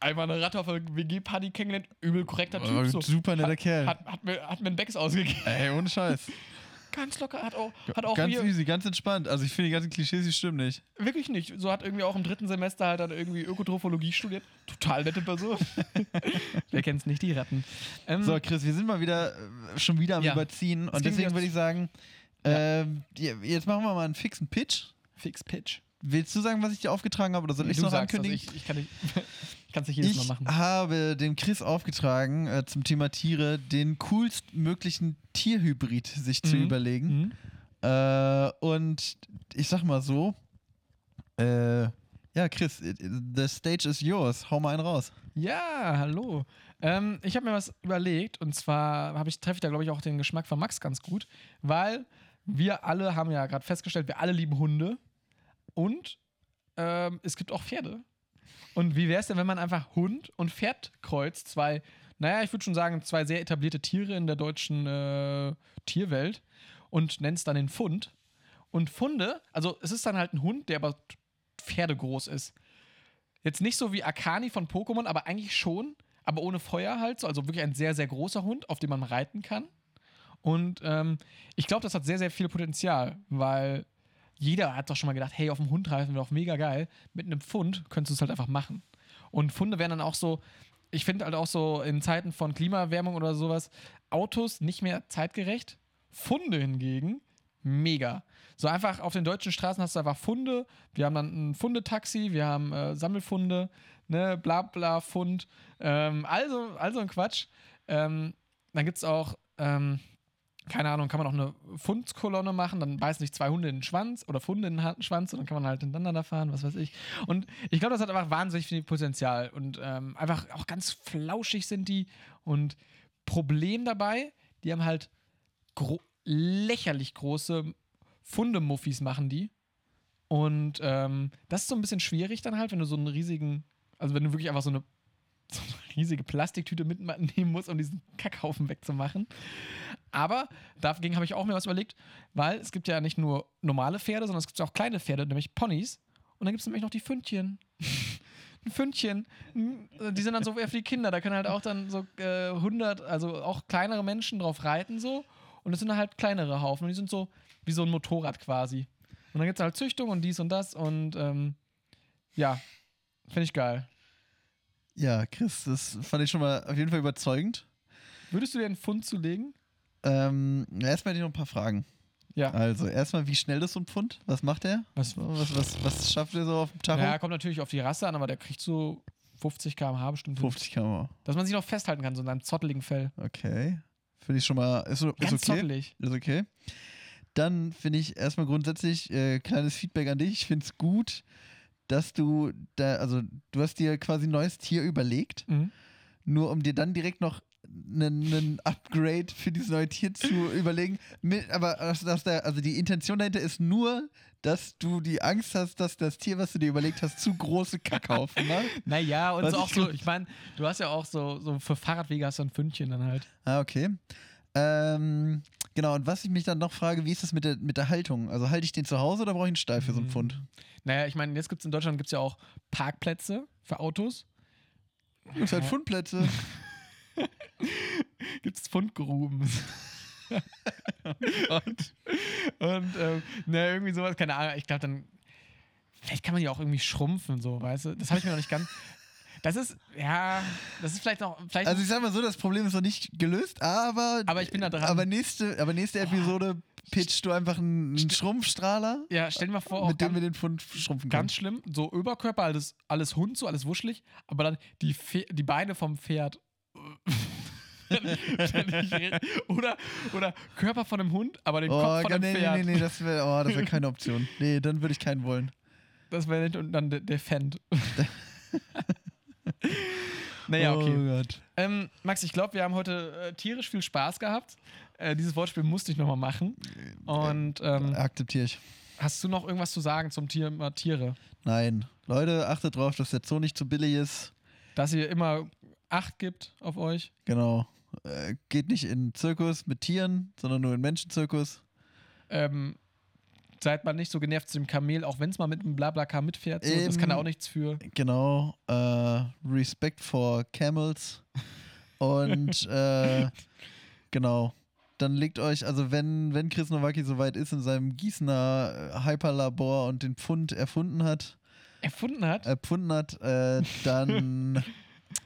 Einmal eine Ratte auf der WG-Party kennengelernt. Übel korrekter Typ. Oh, so. super netter hat, Kerl. Hat, hat, mir, hat mir einen Becks ausgegeben. Ey, ohne Scheiß. *laughs* Ganz locker. Hat auch, hat auch ganz hier, easy, ganz entspannt. Also ich finde die ganzen Klischees, die stimmen nicht. Wirklich nicht. So hat irgendwie auch im dritten Semester halt dann irgendwie Ökotrophologie studiert. Total nette Person. *laughs* Wer kennt's nicht, die Ratten. Ähm, So, Chris, wir sind mal wieder äh, schon wieder am Ja. Überziehen und deswegen würde ich sagen, Ja. ja, jetzt machen wir mal einen fixen Pitch. Fix Pitch. Willst du sagen, was ich dir aufgetragen habe oder soll ich es noch sagst das, ankündigen? ich, ich kann nicht. *laughs* Kannst nicht jedes Ich Mal machen. habe dem Chris aufgetragen, äh, zum Thema Tiere den coolstmöglichen Tierhybrid sich zu Mhm. überlegen. Mhm. Äh, und ich sag mal so, äh, ja, Chris, it- the stage is yours. Hau mal einen raus. Ja, hallo. Ähm, ich habe mir was überlegt und zwar habe ich treffe ich da glaube ich auch den Geschmack von Max ganz gut, weil wir alle haben ja gerade festgestellt, wir alle lieben Hunde und ähm, es gibt auch Pferde. Und wie wäre es denn, wenn man einfach Hund und Pferd kreuzt? Zwei, naja, ich würde schon sagen, zwei sehr etablierte Tiere in der deutschen äh, Tierwelt und nennt es dann den Fund. Und Funde, also es ist dann halt ein Hund, der aber pferdegroß ist. Jetzt nicht so wie Akani von Pokémon, aber eigentlich schon, aber ohne Feuer halt so. Also wirklich ein sehr, sehr großer Hund, auf dem man reiten kann. Und ähm, ich glaube, das hat sehr, sehr viel Potenzial, weil jeder hat doch schon mal gedacht, hey, auf dem Hund reiten wäre doch mega geil. Mit einem Pfund könntest du es halt einfach machen. Und Funde wären dann auch so, ich finde halt auch so in Zeiten von Klimaerwärmung oder sowas, Autos nicht mehr zeitgerecht. Funde hingegen, mega. So einfach auf den deutschen Straßen hast du einfach Funde. Wir haben dann ein Fundetaxi, wir haben äh, Sammelfunde, ne, bla bla Fund. Ähm, also, also ein Quatsch. Ähm, dann gibt es auch ähm, keine Ahnung, kann man auch eine Fundkolonne machen, dann beißen sich zwei Hunde in den Schwanz oder Funde in den Schwanz und dann kann man halt hintereinander fahren, was weiß ich. Und ich glaube, das hat einfach wahnsinnig viel Potenzial und ähm, einfach auch ganz flauschig sind die und Problem dabei, die haben halt gro lächerlich große Fundemuffis machen die und ähm, das ist so ein bisschen schwierig dann halt, wenn du so einen riesigen, also wenn du wirklich einfach so eine *laughs* riesige Plastiktüte mitnehmen *laughs* musst, um diesen Kackhaufen wegzumachen. Aber dagegen habe ich auch mir was überlegt, weil es gibt ja nicht nur normale Pferde, sondern es gibt auch kleine Pferde, nämlich Ponys. Und dann gibt es nämlich noch die Fündchen. *laughs* Ein Fündchen. Die sind dann so eher für die Kinder. Da können halt auch dann so äh, 100, also auch kleinere Menschen drauf reiten so. Und das sind halt kleinere Haufen. Und die sind so wie so ein Motorrad quasi. Und dann gibt es halt Züchtung und dies und das. Und ähm, ja, finde ich geil. Ja, Chris, das fand ich schon mal auf jeden Fall überzeugend. Würdest du dir einen Pfund zulegen? Ähm, erstmal hätte ich noch ein paar Fragen. Ja. Also, erstmal, wie schnell ist so ein Pfund? Was macht er? Was, Was, was, was schafft er so auf dem Tacho? ja, kommt natürlich auf die Rasse an, aber der kriegt so 50 km/h bestimmt. hin. 50 km. Dass man sich noch festhalten kann, so in einem zotteligen Fell. Okay. Finde ich schon mal. Ist, ist Ganz okay. zottelig. Ist okay. Dann finde ich erstmal grundsätzlich äh, kleines Feedback an dich. Ich finde es gut, dass du da, also du hast dir quasi ein neues Tier überlegt, Mhm. nur um dir dann direkt noch einen Upgrade für dieses neue Tier zu überlegen. Mit, aber dass, dass der, also die Intention dahinter ist nur, dass du die Angst hast, dass das Tier, was du dir überlegt hast, zu große Kackhaufen macht. *laughs* Naja, und Was so auch so, ich meine, du hast ja auch so, so für Fahrradwege hast du ein Fündchen dann halt. Ah, okay. Ähm, genau, und was ich mich dann noch frage, wie ist das mit der, mit der Haltung? Also halte ich den zu Hause oder brauche ich einen Stall für so einen Pfund? Naja, ich meine, jetzt gibt es in Deutschland gibt's ja auch Parkplätze für Autos. Das ist halt Fundplätze. *laughs* Gibt es Fundgruben. *laughs* und und ähm, ne, irgendwie sowas, keine Ahnung, ich glaube dann, vielleicht kann man die auch irgendwie schrumpfen, so, weißt du? Das habe ich mir noch nicht ganz. Das ist, ja, das ist vielleicht noch, vielleicht Also ich sag mal so, das Problem ist noch nicht gelöst, aber, Aber ich bin da dran. aber nächste, aber nächste Episode pitchst du einfach einen, einen Schrumpfstrahler, ja, stell dir mal vor, mit dem wir den Pfund schrumpfen können. ganz schlimm, so Überkörper, alles, alles Hund, so alles wuschelig, aber dann die, die Beine vom Pferd. *laughs* oder, oder Körper von einem Hund, aber den Oh, Kopf von nee, einem nee, Pferd. nee, nee, das wäre oh, das wär *laughs* keine Option. Nee, dann würde ich keinen wollen. Das wäre nicht und dann der, der Fend. *laughs* naja, okay. Oh Gott. Ähm, Max, ich glaube, wir haben heute äh, tierisch viel Spaß gehabt. Äh, dieses Wortspiel musste ich nochmal machen. Und ähm, Akzeptiere ich. hast du noch irgendwas zu sagen zum Thema Tiere? Nein. Leute, achtet drauf, dass der Zoo nicht zu billig ist. Dass ihr immer Acht gibt auf euch. Genau. Äh, geht nicht in Zirkus mit Tieren, sondern nur in Menschenzirkus. Ähm, seid mal nicht so genervt zu dem Kamel, auch wenn es mal mit einem Blablacar mitfährt. So, das kann da Eben. auch nichts für. Genau. Äh, Respect for Camels. Und *laughs* äh, genau. Dann legt euch, also wenn, wenn Chris Nowacki soweit ist in seinem Gießener äh, Hyperlabor und den Pfund erfunden hat, Erfunden hat. erfunden hat, äh, *laughs* dann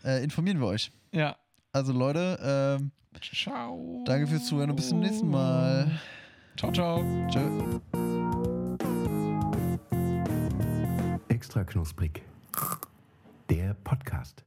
äh, informieren wir euch. ja. Also Leute, ähm, Ciao. danke fürs Zuhören und bis zum nächsten Mal. Ciao, ciao. Tschö. Extra knusprig. Der Podcast.